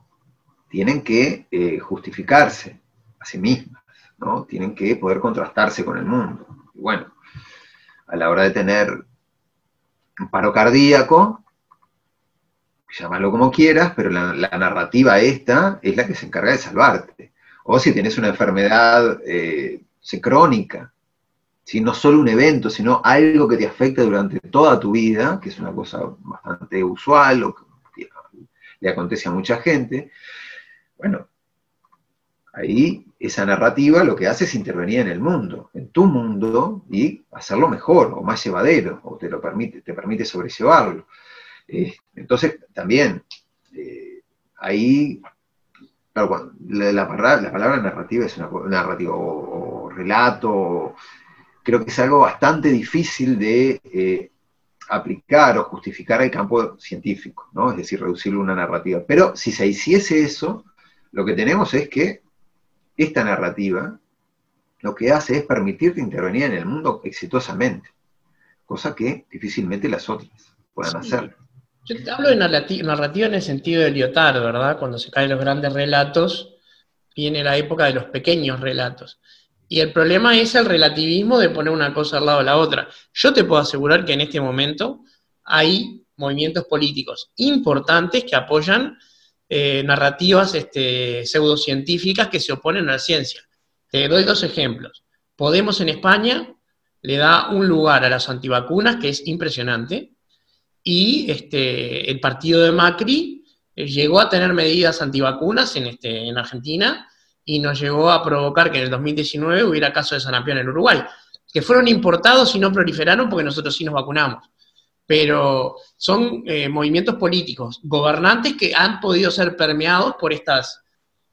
tienen que eh, justificarse a sí mismas, ¿no? Tienen que poder contrastarse con el mundo. Y bueno, a la hora de tener un paro cardíaco, llámalo como quieras, pero la, narrativa esta es la que se encarga de salvarte. O si tienes una enfermedad eh, crónica, ¿sí? no solo un evento, sino algo que te afecta durante toda tu vida, que es una cosa bastante usual o le acontece a mucha gente, bueno, Ahí esa narrativa lo que hace es intervenir en el mundo, en tu mundo, y hacerlo mejor o más llevadero, o te lo permite, te permite sobrellevarlo. Eh, entonces, también, eh, ahí, la, la, palabra narrativa es una narrativa o, relato, creo que es algo bastante difícil de eh, aplicar o justificar al campo científico, ¿no? Es decir, reducirlo a una narrativa. Pero si se hiciese eso, lo que tenemos es que esta narrativa lo que hace es permitirte intervenir en el mundo exitosamente, cosa que difícilmente las otras puedan hacer. Yo te hablo de narrativa en el sentido de Lyotard, ¿verdad? Cuando se caen los grandes relatos, viene la época de los pequeños relatos. Y el problema es el relativismo de poner una cosa al lado de la otra. Yo te puedo asegurar que en este momento hay movimientos políticos importantes que apoyan eh, narrativas este, pseudocientíficas que se oponen a la ciencia. Te doy dos ejemplos. Podemos en España le da un lugar a las antivacunas que es impresionante y este, el partido de Macri eh, llegó a tener medidas antivacunas en, este, en Argentina y nos llegó a provocar que en el 2019 hubiera casos de sanapión en Uruguay, que fueron importados y no proliferaron porque nosotros sí nos vacunamos pero son eh, movimientos políticos, gobernantes que han podido ser permeados por estas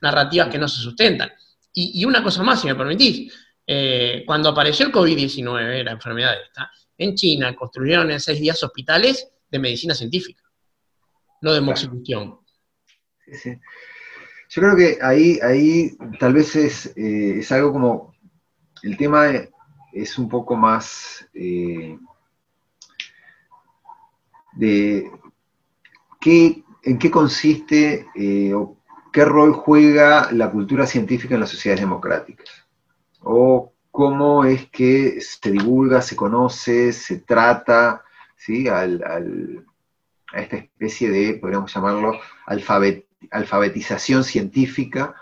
narrativas que no se sustentan. Y, una cosa más, si me permitís, eh, cuando apareció el COVID-19, la enfermedad esta, en China construyeron en seis días hospitales de medicina científica, no de moxibustión. Yo creo que ahí, ahí tal vez es, eh, es algo como, el tema es un poco más de qué, en qué consiste eh, o qué rol juega la cultura científica en las sociedades democráticas, o cómo es que se divulga, se conoce, se trata ¿sí? a esta especie de, podríamos llamarlo, alfabetización científica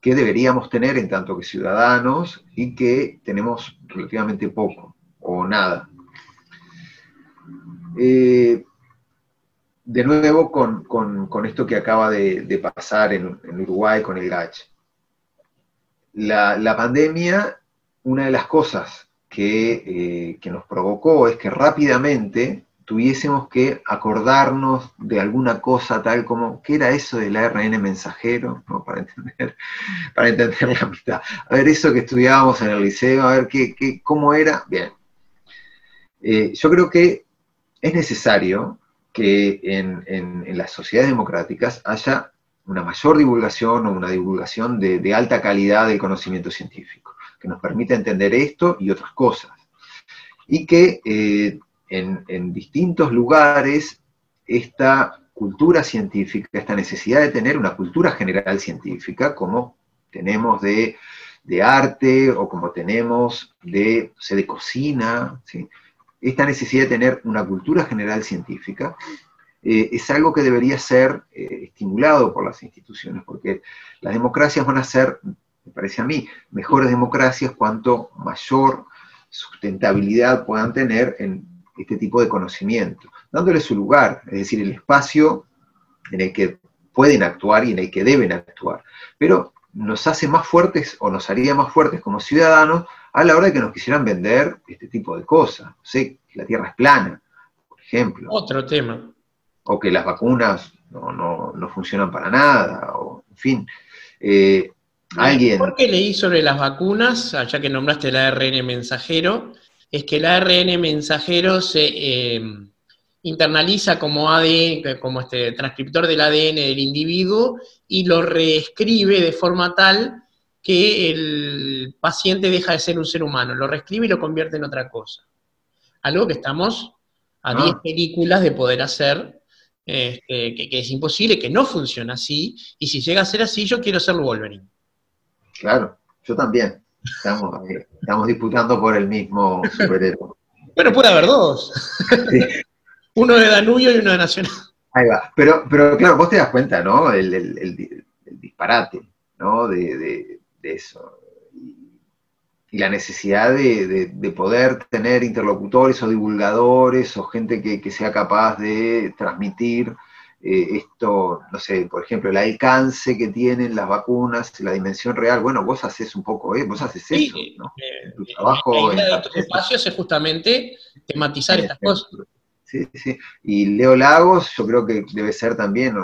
que deberíamos tener en tanto que ciudadanos y que tenemos relativamente poco o nada. Eh, de nuevo con, esto que acaba de, pasar en, Uruguay con el GACH. La, pandemia, una de las cosas que, eh, que, nos provocó es que rápidamente tuviésemos que acordarnos de alguna cosa tal como, ¿qué era eso del ARN mensajero? Para, entender, para entender la mitad. A ver, eso que estudiábamos en el liceo, a ver qué, qué cómo era. Bien. Eh, yo creo que es necesario que en, las sociedades democráticas haya una mayor divulgación o una divulgación de, alta calidad del conocimiento científico, que nos permita entender esto y otras cosas. Y que eh, en, distintos lugares esta cultura científica, esta necesidad de tener una cultura general científica, como tenemos de, arte o como tenemos de, de cocina, esta necesidad de tener una cultura general científica eh, es algo que debería ser eh, estimulado por las instituciones, porque las democracias van a ser, me parece a mí, mejores democracias cuanto mayor sustentabilidad puedan tener en este tipo de conocimiento, dándole su lugar, es decir, el espacio en el que pueden actuar y en el que deben actuar. Pero nos hace más fuertes o nos haría más fuertes como ciudadanos a la hora de que nos quisieran vender este tipo de cosas. No sé, que la Tierra es plana, por ejemplo. Otro tema. O que las vacunas no, funcionan para nada, o en fin. Eh, alguien... Lo que leí sobre las vacunas, ya que nombraste el ARN mensajero, es que el ARN mensajero se eh, internaliza como ADN, como este transcriptor del ADN del individuo y lo reescribe de forma tal que el paciente deja de ser un ser humano, lo reescribe y lo convierte en otra cosa. Algo que estamos a 10 ah. películas de poder hacer, este, que, es imposible, que no funciona así, y si llega a ser así, yo quiero ser Wolverine. Claro, yo también. Estamos, eh, disputando por el mismo superhéroe. Pero puede haber dos. uno de Danubio y uno de Nacional. Ahí va. Pero, pero claro, vos te das cuenta, ¿no? El, disparate, ¿no? de, de eso. Y, la necesidad de, poder tener interlocutores o divulgadores o gente que, sea capaz de transmitir eh, esto, no sé, por ejemplo, el alcance que tienen las vacunas, la dimensión real, bueno, vos haces un poco, ¿eh? vos haces eso, ¿no? Eh, tu trabajo... La idea de estos espacios es justamente tematizar estas cosas. Sí, sí. Y Leo Lagos, yo creo que debe ser también,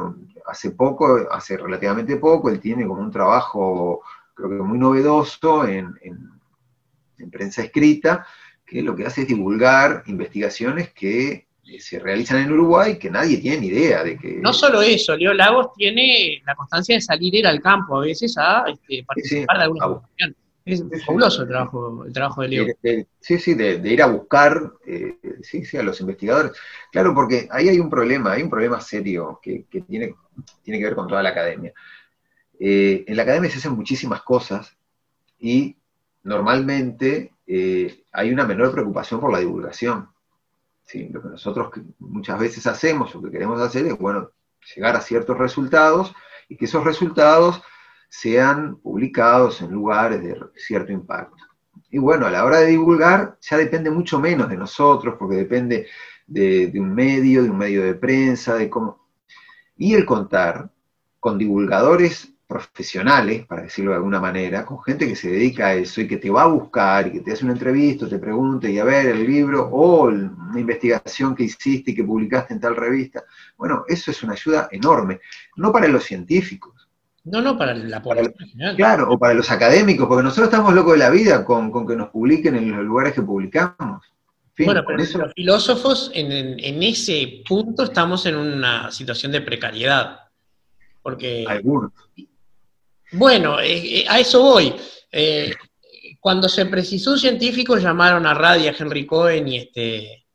hace poco, hace relativamente poco, él tiene como un trabajo, creo que muy novedoso en, en prensa escrita, que lo que hace es divulgar investigaciones que eh, se realizan en Uruguay que nadie tiene ni idea de que... No solo eso, Leo Lagos tiene la constancia de salir ir al campo a veces a este, participar de alguna investigación. Es fabuloso el trabajo, el trabajo de Leo. Sí, sí, de, ir a buscar eh, sí, sí, a los investigadores. Claro, porque ahí hay un problema, hay un problema serio que, tiene, tiene que ver con toda la academia. Eh, en la academia se hacen muchísimas cosas y normalmente hay una menor preocupación por la divulgación. Lo que nosotros muchas veces hacemos o que queremos hacer es, bueno, llegar a ciertos resultados y que esos resultados sean publicados en lugares de cierto impacto. Y bueno, a la hora de divulgar ya depende mucho menos de nosotros, porque depende de, de un medio, de un medio de prensa, de cómo... Y el contar con divulgadores profesionales, para decirlo de alguna manera, con gente que se dedica a eso y que te va a buscar y que te hace una entrevista, te pregunte y a ver el libro o una investigación que hiciste y que publicaste en tal revista. Bueno, eso es una ayuda enorme, no para los científicos. No, no, para la población Claro, o para los académicos, porque nosotros estamos locos de la vida con, que nos publiquen en los lugares que publicamos. bueno, pero los filósofos en, en ese punto estamos en una situación de precariedad. Porque Algunos. Bueno, eh, eh, a eso voy. Eh, cuando se precisó un científico, llamaron a Radia, Henry Cohen y este.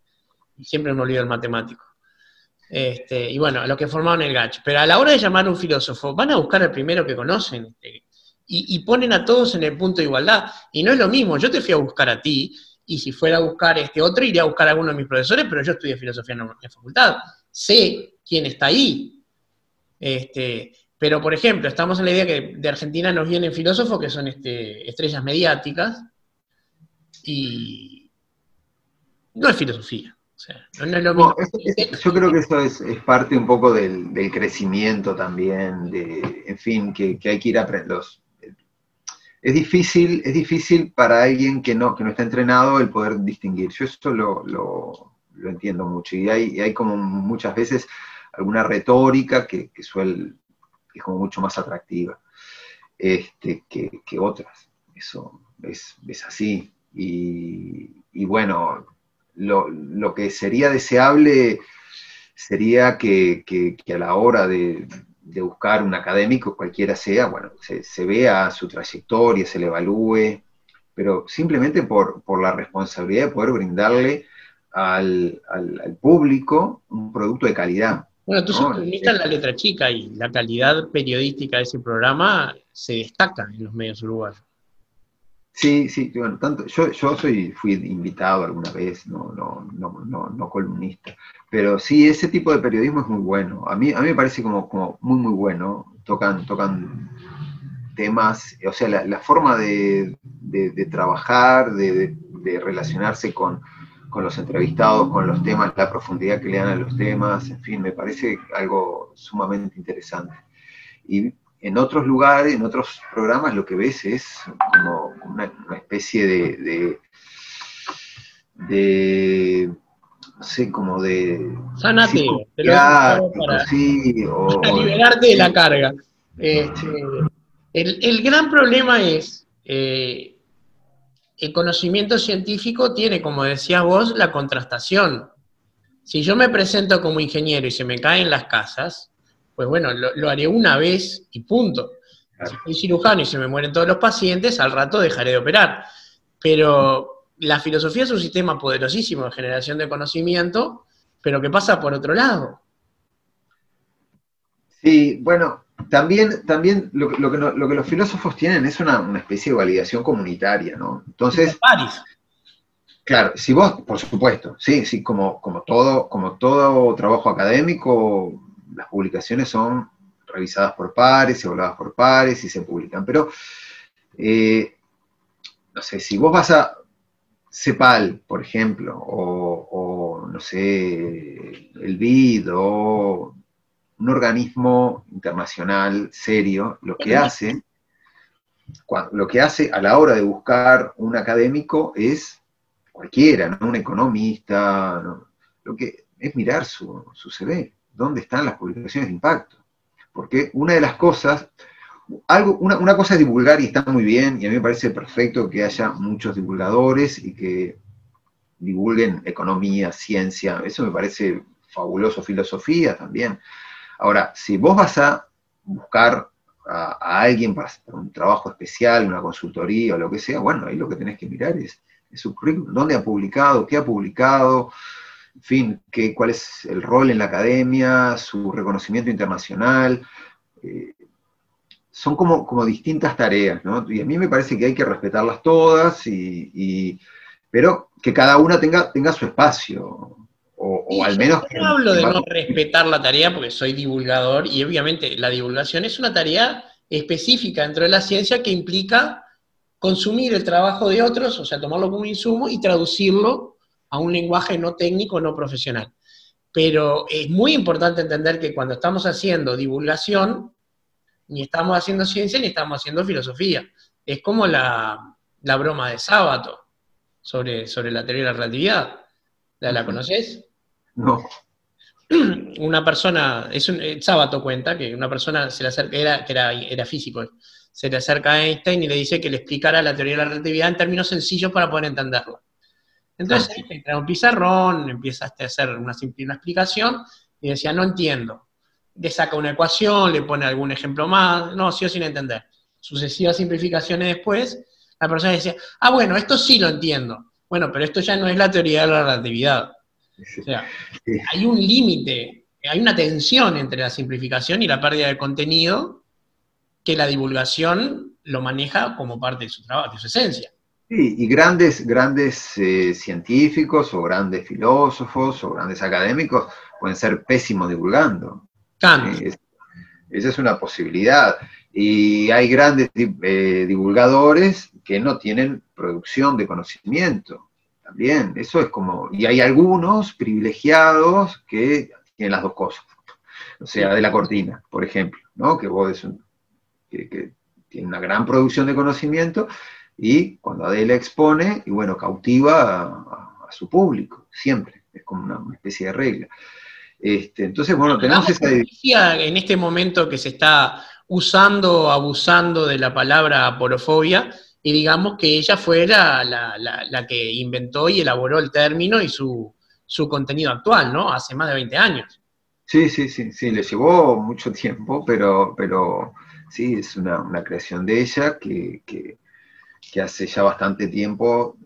siempre me olvido el matemático. Este, y bueno, a lo que formaron el GACH. Pero a la hora de llamar a un filósofo, van a buscar al primero que conocen. Este, y, ponen a todos en el punto de igualdad. Y no es lo mismo, yo te fui a buscar a ti, y si fuera a buscar este otro, iría a buscar a alguno de mis profesores, pero yo estudié filosofía en la facultad. Sé quién está ahí. Este, pero, por ejemplo, estamos en la idea que de Argentina nos vienen filósofos que son este, estrellas mediáticas y no es filosofía. yo creo que eso es, parte un poco del, crecimiento también, de, en fin, que, hay que ir aprendiendo. Es difícil, es difícil para alguien que no, que no está entrenado el poder distinguir. Yo eso lo, lo, entiendo mucho. Y hay, hay, como muchas veces alguna retórica que, que suele es como mucho más atractiva este, que, otras. Eso es, así. Y, bueno, lo, que sería deseable sería que, a la hora de, buscar un académico, cualquiera sea, bueno, se, vea su trayectoria, se le evalúe, pero simplemente por, la responsabilidad de poder brindarle al, público un producto de calidad. Bueno, tú sos en la letra chica y la calidad periodística de ese programa se destaca en los medios uruguayos. Sí, sí, bueno, tanto, yo, yo soy, fui invitado alguna vez, no, no, no, no, columnista, pero sí, ese tipo de periodismo es muy bueno. A mí, a mí me parece como, como muy, muy bueno. Tocan, tocan temas, o sea, la, forma de, trabajar, de relacionarse con, con los entrevistados, con los temas, la profundidad que le dan a los temas, en fin, me parece algo sumamente interesante. Y en otros lugares, en otros programas, lo que ves es como una, especie de, de, no sé, como de... Sanate, para, sí, liberarte de la carga. Este, el, gran problema es... Eh, el conocimiento científico tiene, como decías vos, la contrastación. Si yo me presento como ingeniero y se me caen las casas, pues bueno, lo, haré una vez y punto. Si soy cirujano y se me mueren todos los pacientes, al rato dejaré de operar. Pero la filosofía es un sistema poderosísimo de generación de conocimiento, pero que pasa por otro lado. Sí, bueno, también, también lo, que, los filósofos tienen es una, especie de validación comunitaria, ¿no? Entonces, claro, si vos, por supuesto, sí, sí, como, como, todo, como todo trabajo académico, las publicaciones son revisadas por pares, evaluadas por pares y se publican, pero, eh, no sé, si vos vas a CEPAL, por ejemplo, o, o no sé, el BID, o un organismo internacional serio lo que hace, lo que hace a la hora de buscar un académico es cualquiera, ¿no? un economista, ¿no? lo que es mirar su, su CV, dónde están las publicaciones de impacto. Porque una de las cosas, algo, una, una cosa es divulgar y está muy bien, y a mí me parece perfecto que haya muchos divulgadores y que divulguen economía, ciencia, eso me parece fabuloso, filosofía también. Ahora, si vos vas a buscar a, alguien para un trabajo especial, una consultoría o lo que sea, bueno, ahí lo que tenés que mirar es, es su currículum, dónde ha publicado, qué ha publicado, en fin, qué, cuál es el rol en la academia, su reconocimiento internacional. eh, son como, como distintas tareas, ¿no? Y a mí me parece que hay que respetarlas todas, y, y- pero que cada una tenga, tenga su espacio, o, o al menos... Yo no hablo de no respetar la tarea porque soy divulgador y obviamente la divulgación es una tarea específica dentro de la ciencia que implica consumir el trabajo de otros, o sea, tomarlo como insumo y traducirlo a un lenguaje no técnico, no profesional. Pero es muy importante entender que cuando estamos haciendo divulgación, ni estamos haciendo ciencia ni estamos haciendo filosofía. Es como la, la broma de sábado sobre, sobre la teoría de la relatividad. ¿La, la conoces? No, una persona, es un, el sábado cuenta que una persona se le acerca, era, que era, era físico, se le acerca a Einstein y le dice que le explicara la teoría de la relatividad en términos sencillos para poder entenderla. Entonces Ah, sí. Einstein trae un pizarrón, empieza a hacer una simple una explicación y decía, no entiendo. Le saca una ecuación, le pone algún ejemplo más, no, sí o sin entender. Sucesivas simplificaciones después, la persona decía, ah, bueno, esto sí lo entiendo. Bueno, pero esto ya no es la teoría de la relatividad. O sea, Sí. hay un límite, hay una tensión entre la simplificación y la pérdida de contenido que la divulgación lo maneja como parte de su trabajo, de su esencia. Sí, y grandes, grandes eh, científicos o grandes filósofos o grandes académicos pueden ser pésimos divulgando. Eh, es- esa es una posibilidad. Y hay grandes eh, divulgadores que no tienen producción de conocimiento. También, eso es como... Y hay algunos privilegiados que tienen las dos cosas. O sea, de la cortina, por ejemplo, ¿no? Que vos es un- que, que tiene una gran producción de conocimiento y cuando Adela expone, y bueno, cautiva a, a- a su público, siempre. Es como una, una especie de regla. Este, entonces, bueno, tenemos esa... en este momento que se está usando, abusando de la palabra aporofobia, y digamos que ella fue la, la- la- que inventó y elaboró el término y su, su contenido actual, ¿no? Hace más de 20 años. Sí, sí, sí, sí, le llevó mucho tiempo, pero, pero sí, es una, una creación de ella que, que- que hace ya bastante tiempo,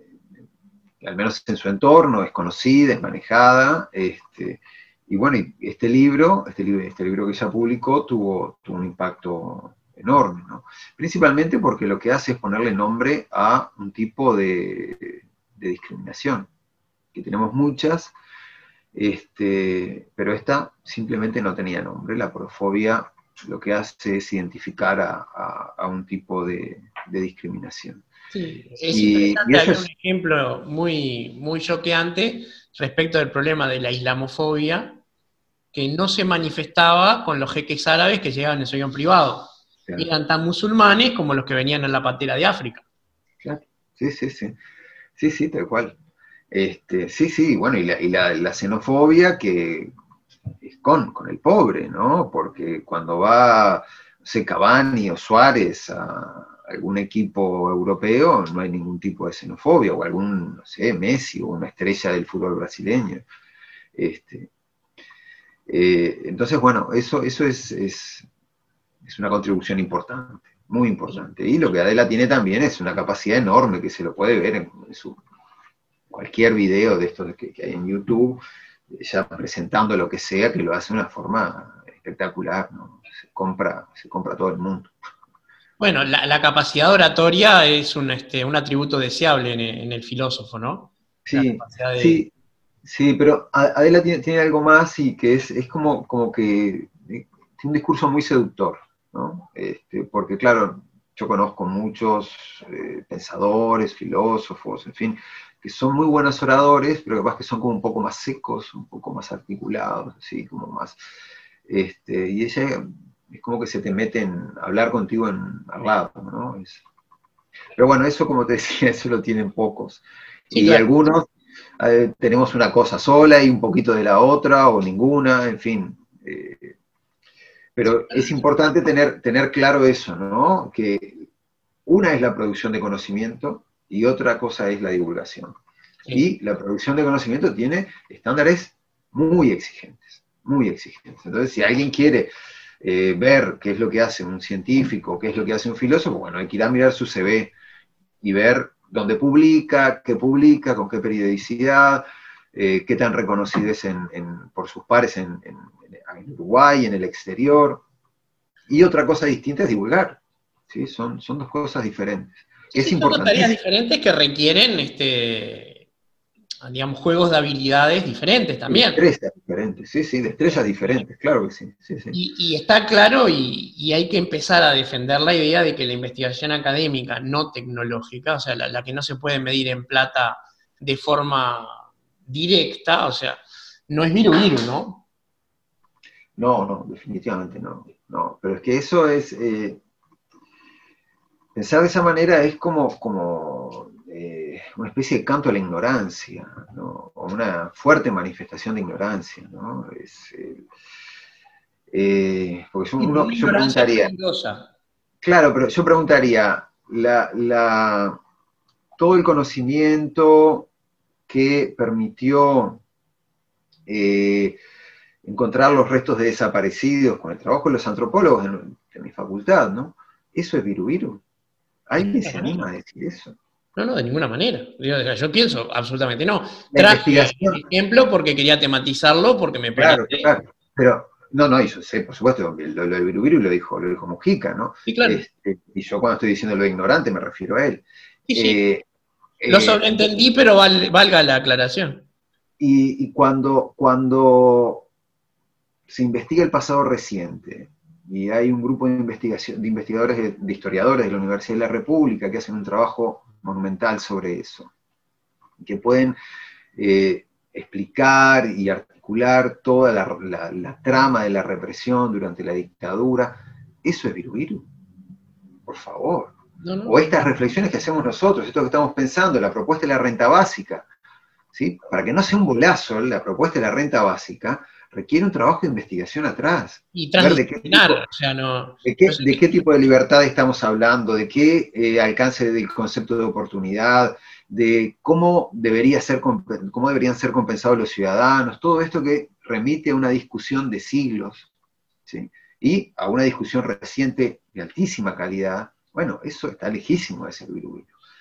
al menos en su entorno, es conocida, es manejada, este, y bueno, este libro, este libro, este libro que ella publicó tuvo, tuvo un impacto enorme, ¿no? Principalmente porque lo que hace es ponerle nombre a un tipo de, de discriminación, que tenemos muchas, este, pero esta simplemente no tenía nombre. La porofobia lo que hace es identificar a, a- a un tipo de, de discriminación. Sí, es Y- interesante, y eso había es- un ejemplo muy, muy choqueante respecto del problema de la islamofobia, que no se manifestaba con los jeques árabes que llegaban en su avión privado. Claro. Eran tan musulmanes como los que venían en la pantera de África. Sí, sí, sí. Sí, sí, tal cual. Este, sí, sí, bueno, y la, y la- la xenofobia que es con, con el pobre, ¿no? Porque cuando va, no sé, Cavani o Suárez a algún equipo europeo, no hay ningún tipo de xenofobia, o algún, no sé, Messi o una estrella del fútbol brasileño. Este, eh, entonces, bueno, eso, eso es, es, es una contribución importante, muy importante. Y lo que Adela tiene también es una capacidad enorme que se lo puede ver en, su, cualquier video de estos que, que hay en YouTube, ya presentando lo que sea, que lo hace de una forma espectacular, ¿no? Se compra, se compra todo el mundo. Bueno, la, la capacidad oratoria es un, este, un atributo deseable en, en el filósofo, ¿no? Sí, de- sí, sí, pero Adela tiene, tiene algo más y que es, es como, como que eh, tiene un discurso muy seductor, ¿no? Este, porque claro, yo conozco muchos eh, pensadores, filósofos, en fin, que son muy buenos oradores, pero capaz que son como un poco más secos, un poco más articulados, así como más... Este, y ella es como que se te mete en hablar contigo en, al lado, ¿no? Es- pero bueno, eso como te decía, eso lo tienen pocos. Sí, y claro. algunos eh, tenemos una cosa sola y un poquito de la otra, o ninguna, en fin. eh, pero es importante tener, tener claro eso, ¿no? Que una es la producción de conocimiento y otra cosa es la divulgación. Sí. Y la producción de conocimiento tiene estándares muy exigentes, muy exigentes. Entonces, si alguien quiere eh, ver qué es lo que hace un científico, qué es lo que hace un filósofo, bueno, hay que ir a mirar su CV y ver dónde publica, qué publica, con qué periodicidad, eh, qué tan reconocido es en- en- por sus pares en, en- en Uruguay, en el exterior. Y otra cosa distinta es divulgar. ¿sí? Son, son dos cosas diferentes. Sí, es son tareas diferentes que requieren, este, digamos, juegos de habilidades diferentes también. Destrezas diferentes, sí, sí, destrezas diferentes, claro que sí. sí, sí. Y, y está claro y, y hay que empezar a defender la idea de que la investigación académica, no tecnológica, o sea, la, la que no se puede medir en plata de forma directa, o sea, no es viru viru, ¿no? No, no, definitivamente no. no. Pero es que eso es. eh, pensar de esa manera es como, como eh, una especie de canto a la ignorancia, ¿no? O una fuerte manifestación de ignorancia, ¿no? Es, eh, porque yo, uno, yo preguntaría. Claro, pero yo preguntaría, la, la- todo el conocimiento que permitió eh, encontrar los restos de desaparecidos con el trabajo de los antropólogos de, de mi facultad, ¿no? Eso es viru viru. ¿Alguien se anima a decir eso? No, no, de ninguna manera. Yo pienso, absolutamente no. Traje el ejemplo porque quería tematizarlo, porque me claro, parece... claro. Pero, no, no, yo sé, por supuesto, lo, lo de viru viru lo dijo, lo dijo Mujica, ¿no? Sí, claro. Este, y yo cuando estoy diciendo lo de ignorante me refiero a él. Sí, sí. Eh, Lo eh, sobreentendí, pero val- valga la aclaración. Y, y cuando, cuando se investiga el pasado reciente, y hay un grupo de, investigación, de investigadores, de, de historiadores de la Universidad de la República que hacen un trabajo monumental sobre eso, que pueden eh, explicar y articular toda la, la- la trama de la represión durante la dictadura, eso es viru viru. Por favor. No, no. O estas reflexiones que hacemos nosotros, esto que estamos pensando, la propuesta de la renta básica, ¿sí? Para que no sea un bolazo la propuesta de la renta básica, requiere un trabajo de investigación atrás. Y ver de qué transdisciplinar, tipo- o sea, no... ¿De qué, de qué tipo de libertad estamos hablando? ¿De qué eh, alcance del concepto de oportunidad? ¿De cómo, debería ser, cómo deberían ser compensados los ciudadanos? Todo esto que remite a una discusión de siglos, ¿sí? Y a una discusión reciente de altísima calidad. Bueno, eso está lejísimo de ser.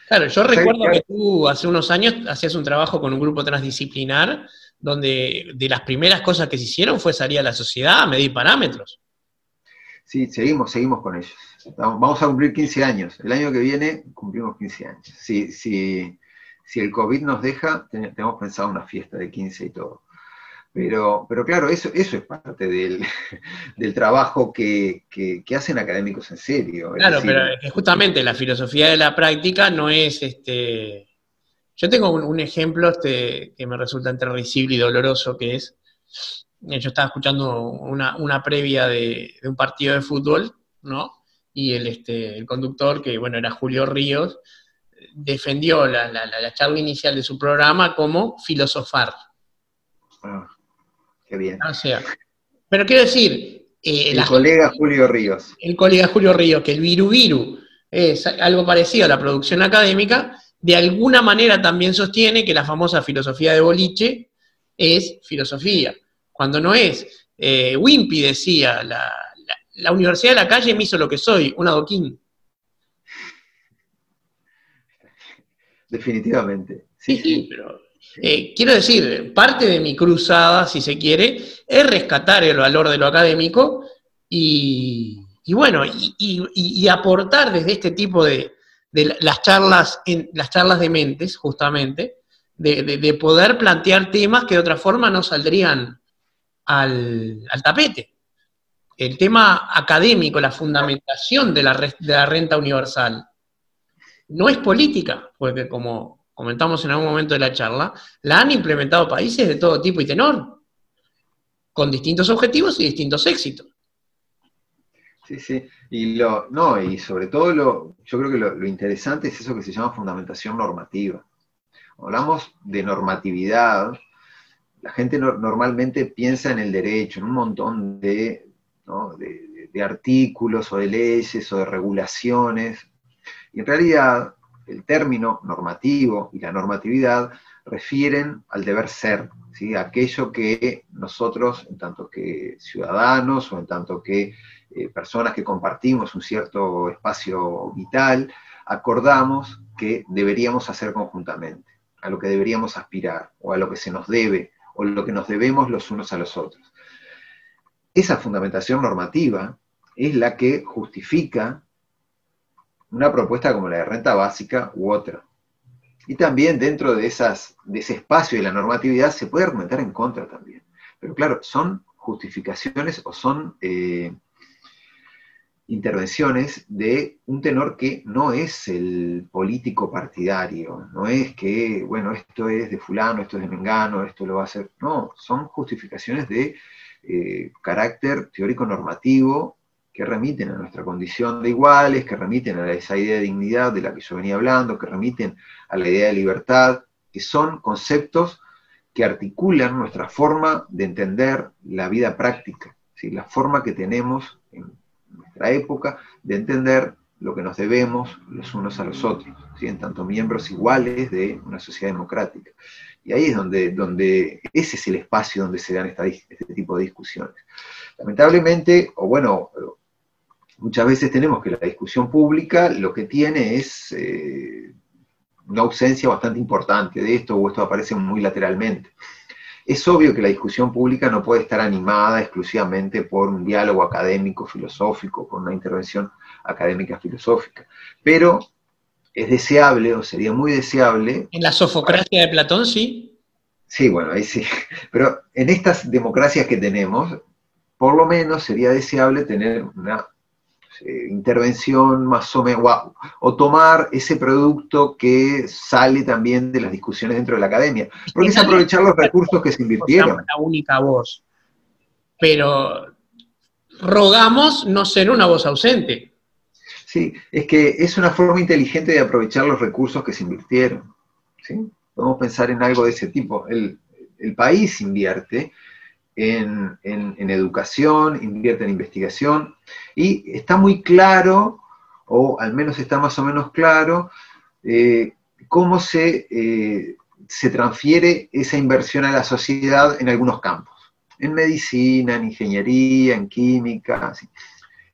Claro, yo O sea, recuerdo que- que tú hace unos años hacías un trabajo con un grupo transdisciplinar donde de las primeras cosas que se hicieron fue salir a la sociedad a medir parámetros. Sí, seguimos, seguimos con ellos. Vamos a cumplir 15 años. El año que viene cumplimos 15 años. Si, si, si el COVID nos deja, ten- tenemos pensado una fiesta de 15 y todo. Pero, pero claro, eso, eso es parte del, del trabajo que, que- que hacen académicos en serio. Claro, decir, pero es que justamente la filosofía de la práctica no es este. Yo tengo un, un ejemplo este, que me resulta entre risible y doloroso, que es. eh, Yo estaba escuchando una, una previa de, de un partido de fútbol, ¿no? Y el, este, el conductor, que bueno, era Julio Ríos, defendió la, la- la- la charla inicial de su programa como filosofar. ah, qué bien. O sea, pero quiero decir, eh, El la- colega Julio Ríos. el colega Julio Ríos, que el viru viru es algo parecido a la producción académica, de alguna manera también sostiene que la famosa filosofía de boliche es filosofía, cuando no es. Eh, Wimpy decía, la, la- la Universidad de la Calle me hizo lo que soy, un adoquín. Definitivamente. Sí, sí, pero eh, quiero decir, parte de mi cruzada, si se quiere, es rescatar el valor de lo académico y, y bueno, y, y- y aportar desde este tipo de, de la- las charlas, en, las charlas de mentes, justamente, de, de- de poder plantear temas que de otra forma no saldrían al, tapete. El tema académico, la fundamentación de la, de la renta universal, no es política, porque como comentamos en algún momento de la charla, la han implementado países de todo tipo y tenor. con distintos objetivos y distintos éxitos. Sí, sí. Y lo, no, y sobre todo lo, yo creo que lo, interesante es eso que se llama fundamentación normativa. Hablamos de normatividad, la gente normalmente piensa en el derecho, en un montón de, de, artículos o de leyes o de regulaciones. Y en realidad el término normativo y la normatividad refieren al deber ser, ¿sí? aquello que nosotros, en tanto que ciudadanos o en tanto que eh, personas que compartimos un cierto espacio vital, acordamos que deberíamos hacer conjuntamente, a lo que deberíamos aspirar, o a lo que se nos debe, o lo que nos debemos los unos a los otros. Esa fundamentación normativa es la que justifica una propuesta como la de renta básica u otra. Y también dentro de, esas, de ese espacio de la normatividad se puede argumentar en contra también. Pero claro, son justificaciones o son eh, intervenciones de un tenor que no es el político partidario, no es que, bueno, esto es de fulano, esto es de mengano, esto lo va a hacer, no, son justificaciones de eh, carácter teórico normativo que remiten a nuestra condición de iguales, que remiten a esa idea de dignidad de la que yo venía hablando, que remiten a la idea de libertad, que son conceptos que articulan nuestra forma de entender la vida práctica, ¿sí? la forma que tenemos en nuestra época de entender lo que nos debemos los unos a los otros, en tanto miembros iguales de una sociedad democrática. Y ahí es donde, donde ese es el espacio donde se dan este tipo de discusiones. Lamentablemente, o bueno, muchas veces tenemos que la discusión pública lo que tiene es eh, una ausencia bastante importante de esto, o esto aparece muy lateralmente. Es obvio que la discusión pública no puede estar animada exclusivamente por un diálogo académico, filosófico, por una intervención académica filosófica, pero es deseable, o sería muy deseable... En la sofocracia de Platón, sí. Sí, bueno, ahí sí. Pero en estas democracias que tenemos, por lo menos sería deseable tener una eh, intervención más o menos, o, tomar ese producto que sale también de las discusiones dentro de la academia, porque es aprovechar los recursos que se invirtieron. La única voz, pero rogamos no ser una voz ausente. Sí, es que es una forma inteligente de aprovechar los recursos que se invirtieron. ¿sí? Podemos pensar en algo de ese tipo. El, el país invierte, en, educación, invierte en investigación, y está muy claro, o al menos está más o menos claro, eh, cómo se, eh, se transfiere esa inversión a la sociedad en algunos campos, en medicina, en ingeniería, en química,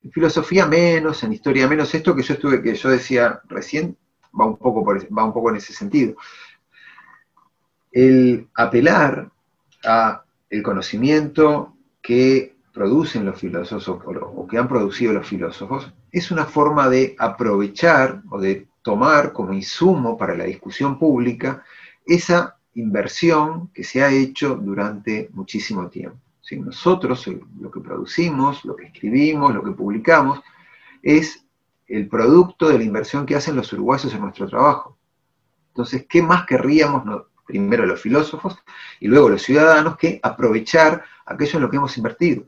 en filosofía menos, en historia menos, esto que yo estuve, que yo decía recién, va un poco, va un poco en ese sentido. El apelar a el conocimiento que producen los filósofos o que han producido los filósofos es una forma de aprovechar o de tomar como insumo para la discusión pública esa inversión que se ha hecho durante muchísimo tiempo. Si Nosotros lo que producimos, lo que escribimos, lo que publicamos, es el producto de la inversión que hacen los uruguayos en nuestro trabajo. Entonces, ¿qué más querríamos primero los filósofos y luego los ciudadanos, que aprovechar aquello en lo que hemos invertido.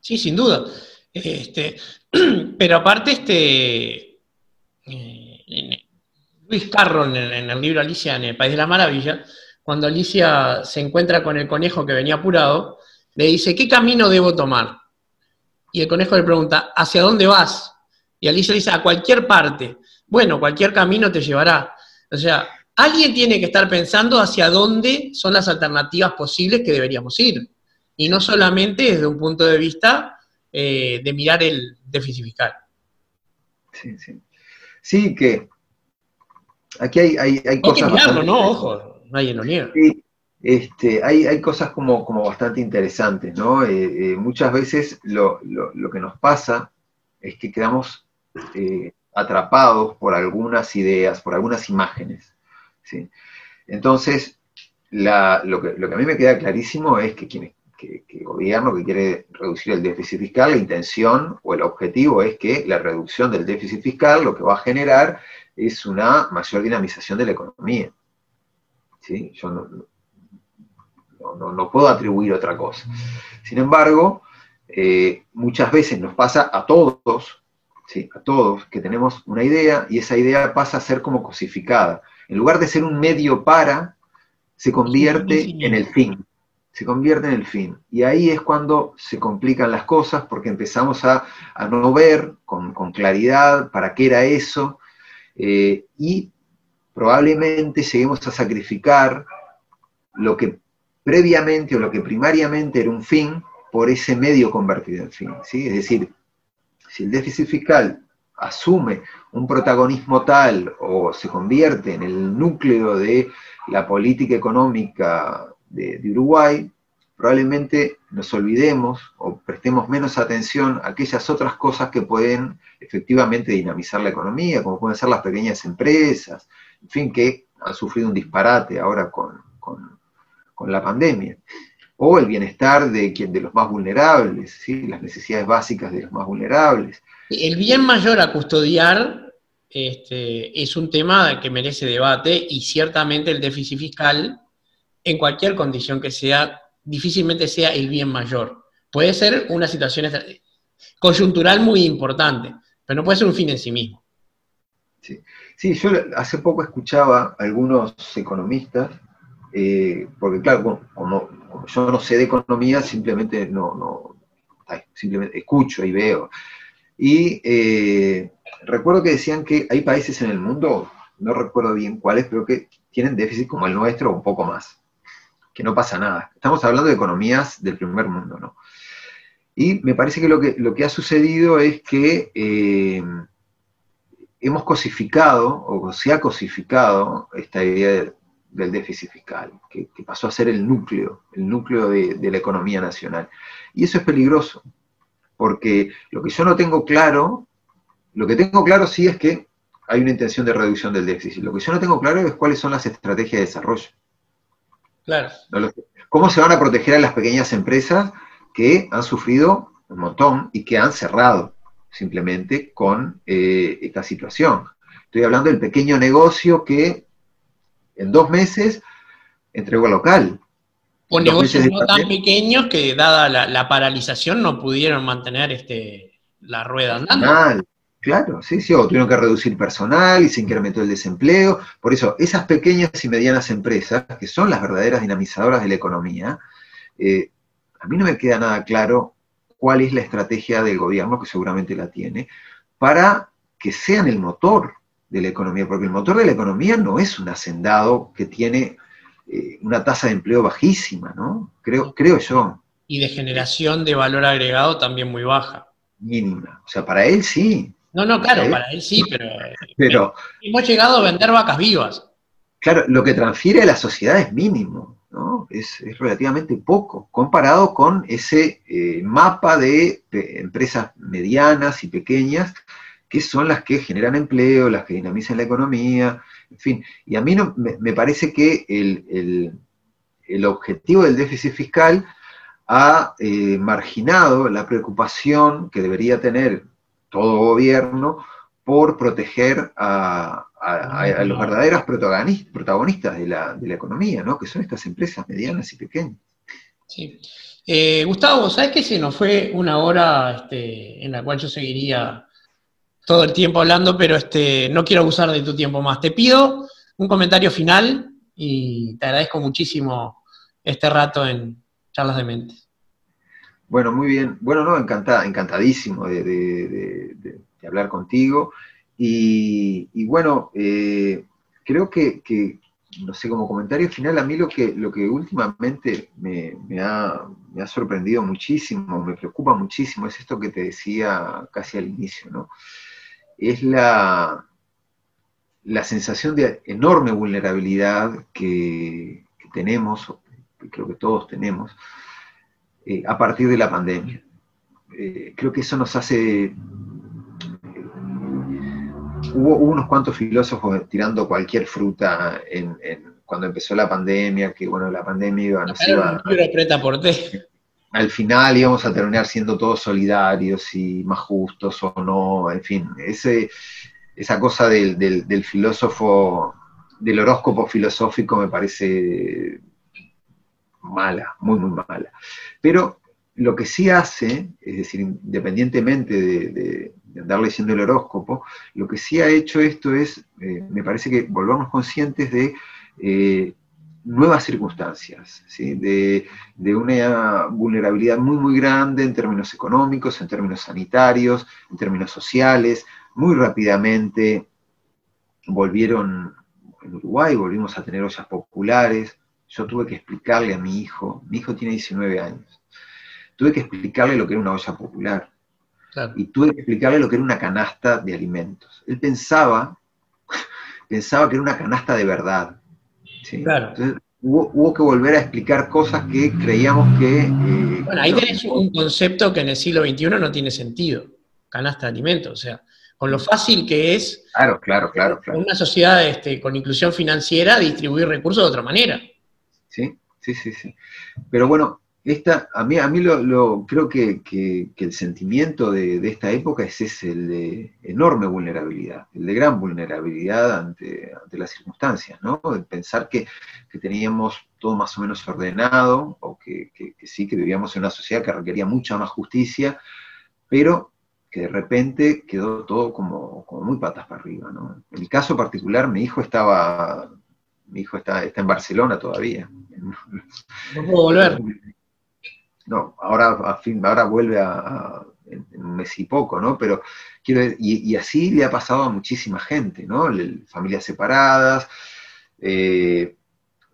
Sí, sin duda. Este, pero aparte, este, eh, Luis Carro en, el libro Alicia en el País de la Maravilla, cuando Alicia se encuentra con el conejo que venía apurado, le dice, ¿qué camino debo tomar? Y el conejo le pregunta, ¿hacia dónde vas? Y Alicia dice, a cualquier parte. Bueno, cualquier camino te llevará. O sea, alguien tiene que estar pensando hacia dónde son las alternativas posibles que deberíamos ir. Y no solamente desde un punto de vista eh, de mirar el déficit fiscal. Sí, sí. Sí, que aquí hay, hay, hay cosas. Hay que mirarlo, ¿no? Ojo, nadie lo niega. Sí, este, hay, hay cosas como, como bastante interesantes, ¿no? Eh, eh, muchas veces lo, que nos pasa es que quedamos atrapados por algunas ideas, por algunas imágenes. Entonces, lo, que, a mí me queda clarísimo es que, quien, que, el gobierno que quiere reducir el déficit fiscal, la intención o el objetivo es que la reducción del déficit fiscal lo que va a generar es una mayor dinamización de la economía. ¿Sí? Yo no, no puedo atribuir otra cosa. Sin embargo, eh, muchas veces nos pasa a todos, ¿sí? a todos, que tenemos una idea y esa idea pasa a ser como cosificada. En lugar de ser un medio para, se convierte en el fin. Se convierte en el fin. Y ahí es cuando se complican las cosas porque empezamos a, no ver con, claridad para qué era eso eh, y probablemente lleguemos a sacrificar lo que previamente o lo que primariamente era un fin por ese medio convertido en fin. ¿sí? Es decir, si el déficit fiscal asume un protagonismo tal o se convierte en el núcleo de la política económica de, Uruguay, probablemente nos olvidemos o prestemos menos atención a aquellas otras cosas que pueden efectivamente dinamizar la economía, como pueden ser las pequeñas empresas, en fin, que han sufrido un disparate ahora con, con la pandemia o el bienestar de, quien, de los más vulnerables, las necesidades básicas de los más vulnerables. El bien mayor a custodiar este, es un tema que merece debate y ciertamente el déficit fiscal, en cualquier condición que sea, difícilmente sea el bien mayor. Puede ser una situación coyuntural muy importante, pero no puede ser un fin en sí mismo. Sí, sí yo hace poco escuchaba a algunos economistas eh, porque claro, como, yo no sé de economía, simplemente no, no simplemente escucho y veo. Y eh, recuerdo que decían que hay países en el mundo, no recuerdo bien cuáles, pero que tienen déficit como el nuestro o un poco más, que no pasa nada. Estamos hablando de economías del primer mundo, ¿no? Y me parece que lo que, lo que ha sucedido es que eh, hemos cosificado, o se ha cosificado, esta idea de, del déficit fiscal, que, pasó a ser el núcleo, el núcleo de, la economía nacional. Y eso es peligroso, porque lo que yo no tengo claro, lo que tengo claro sí es que hay una intención de reducción del déficit. Lo que yo no tengo claro es cuáles son las estrategias de desarrollo. Claro. ¿Cómo se van a proteger a las pequeñas empresas que han sufrido un montón y que han cerrado simplemente con eh, esta situación? Estoy hablando del pequeño negocio que en dos meses entregó local. O negocios no tan pequeños que dada la, paralización no pudieron mantener este, la rueda andando. Claro, sí, sí, o tuvieron que reducir personal y se incrementó el desempleo. Por eso, esas pequeñas y medianas empresas, que son las verdaderas dinamizadoras de la economía, eh, a mí no me queda nada claro cuál es la estrategia del gobierno, que seguramente la tiene, para que sean el motor de la economía, porque el motor de la economía no es un hacendado que tiene eh, una tasa de empleo bajísima, ¿no? Creo, creo yo. Y de generación de valor agregado también muy baja. Mínima. O sea, para él sí. No, no, claro, para él, sí, pero, pero hemos llegado a vender vacas vivas. Claro, lo que transfiere a la sociedad es mínimo, ¿no? Es, relativamente poco, comparado con ese eh, mapa de empresas medianas y pequeñas que son las que generan empleo, las que dinamizan la economía, en fin. Y a mí me, parece que el, objetivo del déficit fiscal ha eh, marginado la preocupación que debería tener todo gobierno por proteger a, los verdaderos protagonistas, de, la, economía, ¿no? que son estas empresas medianas y pequeñas. Sí. Eh, Gustavo, ¿sabes que se nos fue una hora este, en la cual yo seguiría todo el tiempo hablando, pero este, no quiero abusar de tu tiempo más. Te pido un comentario final y te agradezco muchísimo este rato en Charlas de Mentes. Bueno, muy bien. Bueno, no, encantadísimo de, hablar contigo. Y, bueno, eh, creo que, no sé, como comentario final, a mí lo que, lo que últimamente me, ha, me ha sorprendido muchísimo, me preocupa muchísimo, es esto que te decía casi al inicio, ¿no? Es la, la sensación de enorme vulnerabilidad que, tenemos, que creo que todos tenemos, eh, a partir de la pandemia. Eh, creo que eso nos hace... Hubo, unos cuantos filósofos tirando cualquier fruta cuando empezó la pandemia, que bueno, la pandemia iba, nos iba... por al final íbamos a terminar siendo todos solidarios y más justos o no, en fin, esa cosa del, filósofo, del horóscopo filosófico me parece mala, muy, muy mala. Pero lo que sí hace, es decir, independientemente de, andar leyendo el horóscopo, lo que sí ha hecho esto es, eh, me parece que volvernos conscientes de eh, nuevas circunstancias, de, una vulnerabilidad muy, muy grande en términos económicos, en términos sanitarios, en términos sociales. Muy rápidamente volvieron, en Uruguay volvimos a tener ollas populares. Yo tuve que explicarle a mi hijo, mi hijo tiene 19 años, tuve que explicarle lo que era una olla popular. Y tuve que explicarle lo que era una canasta de alimentos. Él pensaba, pensaba que era una canasta de verdad. Entonces, hubo, que volver a explicar cosas que creíamos que... Eh, bueno, ahí tenés un concepto que en el siglo XXI no tiene sentido, canasta de alimentos, o sea, con lo fácil que es... Claro, claro, claro. claro. una sociedad este, con inclusión financiera distribuir recursos de otra manera. Sí, sí, sí, sí. Pero bueno, esta, a mí, a mí lo, creo que, el sentimiento de, esta época es ese, el de enorme vulnerabilidad, el de gran vulnerabilidad ante, las circunstancias, ¿no? Pensar que, teníamos todo más o menos ordenado, o que, sí, que vivíamos en una sociedad que requería mucha más justicia, pero que de repente quedó todo como, muy patas para arriba, ¿no? En mi caso particular, mi hijo estaba, mi hijo está, está en Barcelona todavía. No puedo volver. No, ahora, a fin, ahora vuelve a, en, un mes y poco, ¿no? Pero quiero y, así le ha pasado a muchísima gente, ¿no? familias separadas, eh,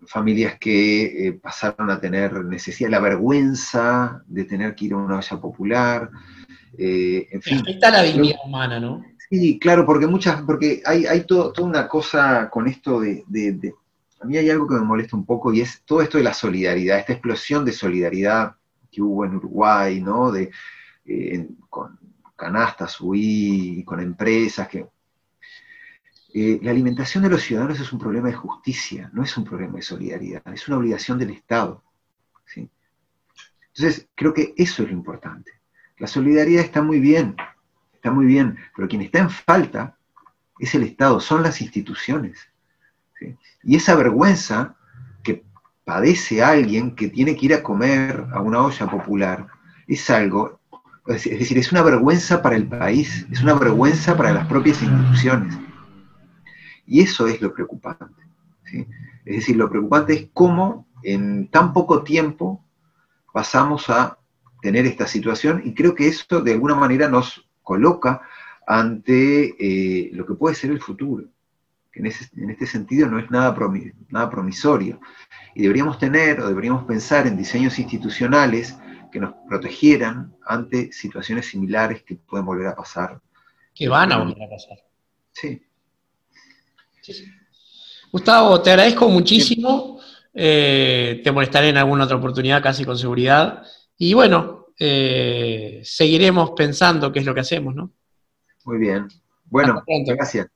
familias que eh, pasaron a tener necesidad, la vergüenza de tener que ir a una olla popular, eh, en fin. está la dignidad humana, ¿no? Sí, claro, porque muchas, porque hay, hay todo, toda una cosa con esto de, de, a mí hay algo que me molesta un poco y es todo esto de la solidaridad, esta explosión de solidaridad que hubo en Uruguay, ¿no? De, eh, con canastas UI, con empresas, que... Eh, la alimentación de los ciudadanos es un problema de justicia, no es un problema de solidaridad, es una obligación del Estado. Entonces, creo que eso es lo importante. La solidaridad está muy bien, está muy bien, pero quien está en falta es el Estado, son las instituciones. Y esa vergüenza padece alguien que tiene que ir a comer a una olla popular, es algo, es decir, es una vergüenza para el país, es una vergüenza para las propias instituciones. Y eso es lo preocupante. Es decir, lo preocupante es cómo en tan poco tiempo pasamos a tener esta situación y creo que esto de alguna manera nos coloca ante eh, lo que puede ser el futuro, que en, este sentido no es nada, nada promisorio. Y deberíamos tener o deberíamos pensar en diseños institucionales que nos protegieran ante situaciones similares que pueden volver a pasar. Que van a volver a pasar. Sí. Gustavo, te agradezco muchísimo. Eh, te molestaré en alguna otra oportunidad, casi con seguridad. Y bueno, eh, seguiremos pensando qué es lo que hacemos, ¿no? Muy bien. Bueno, gracias.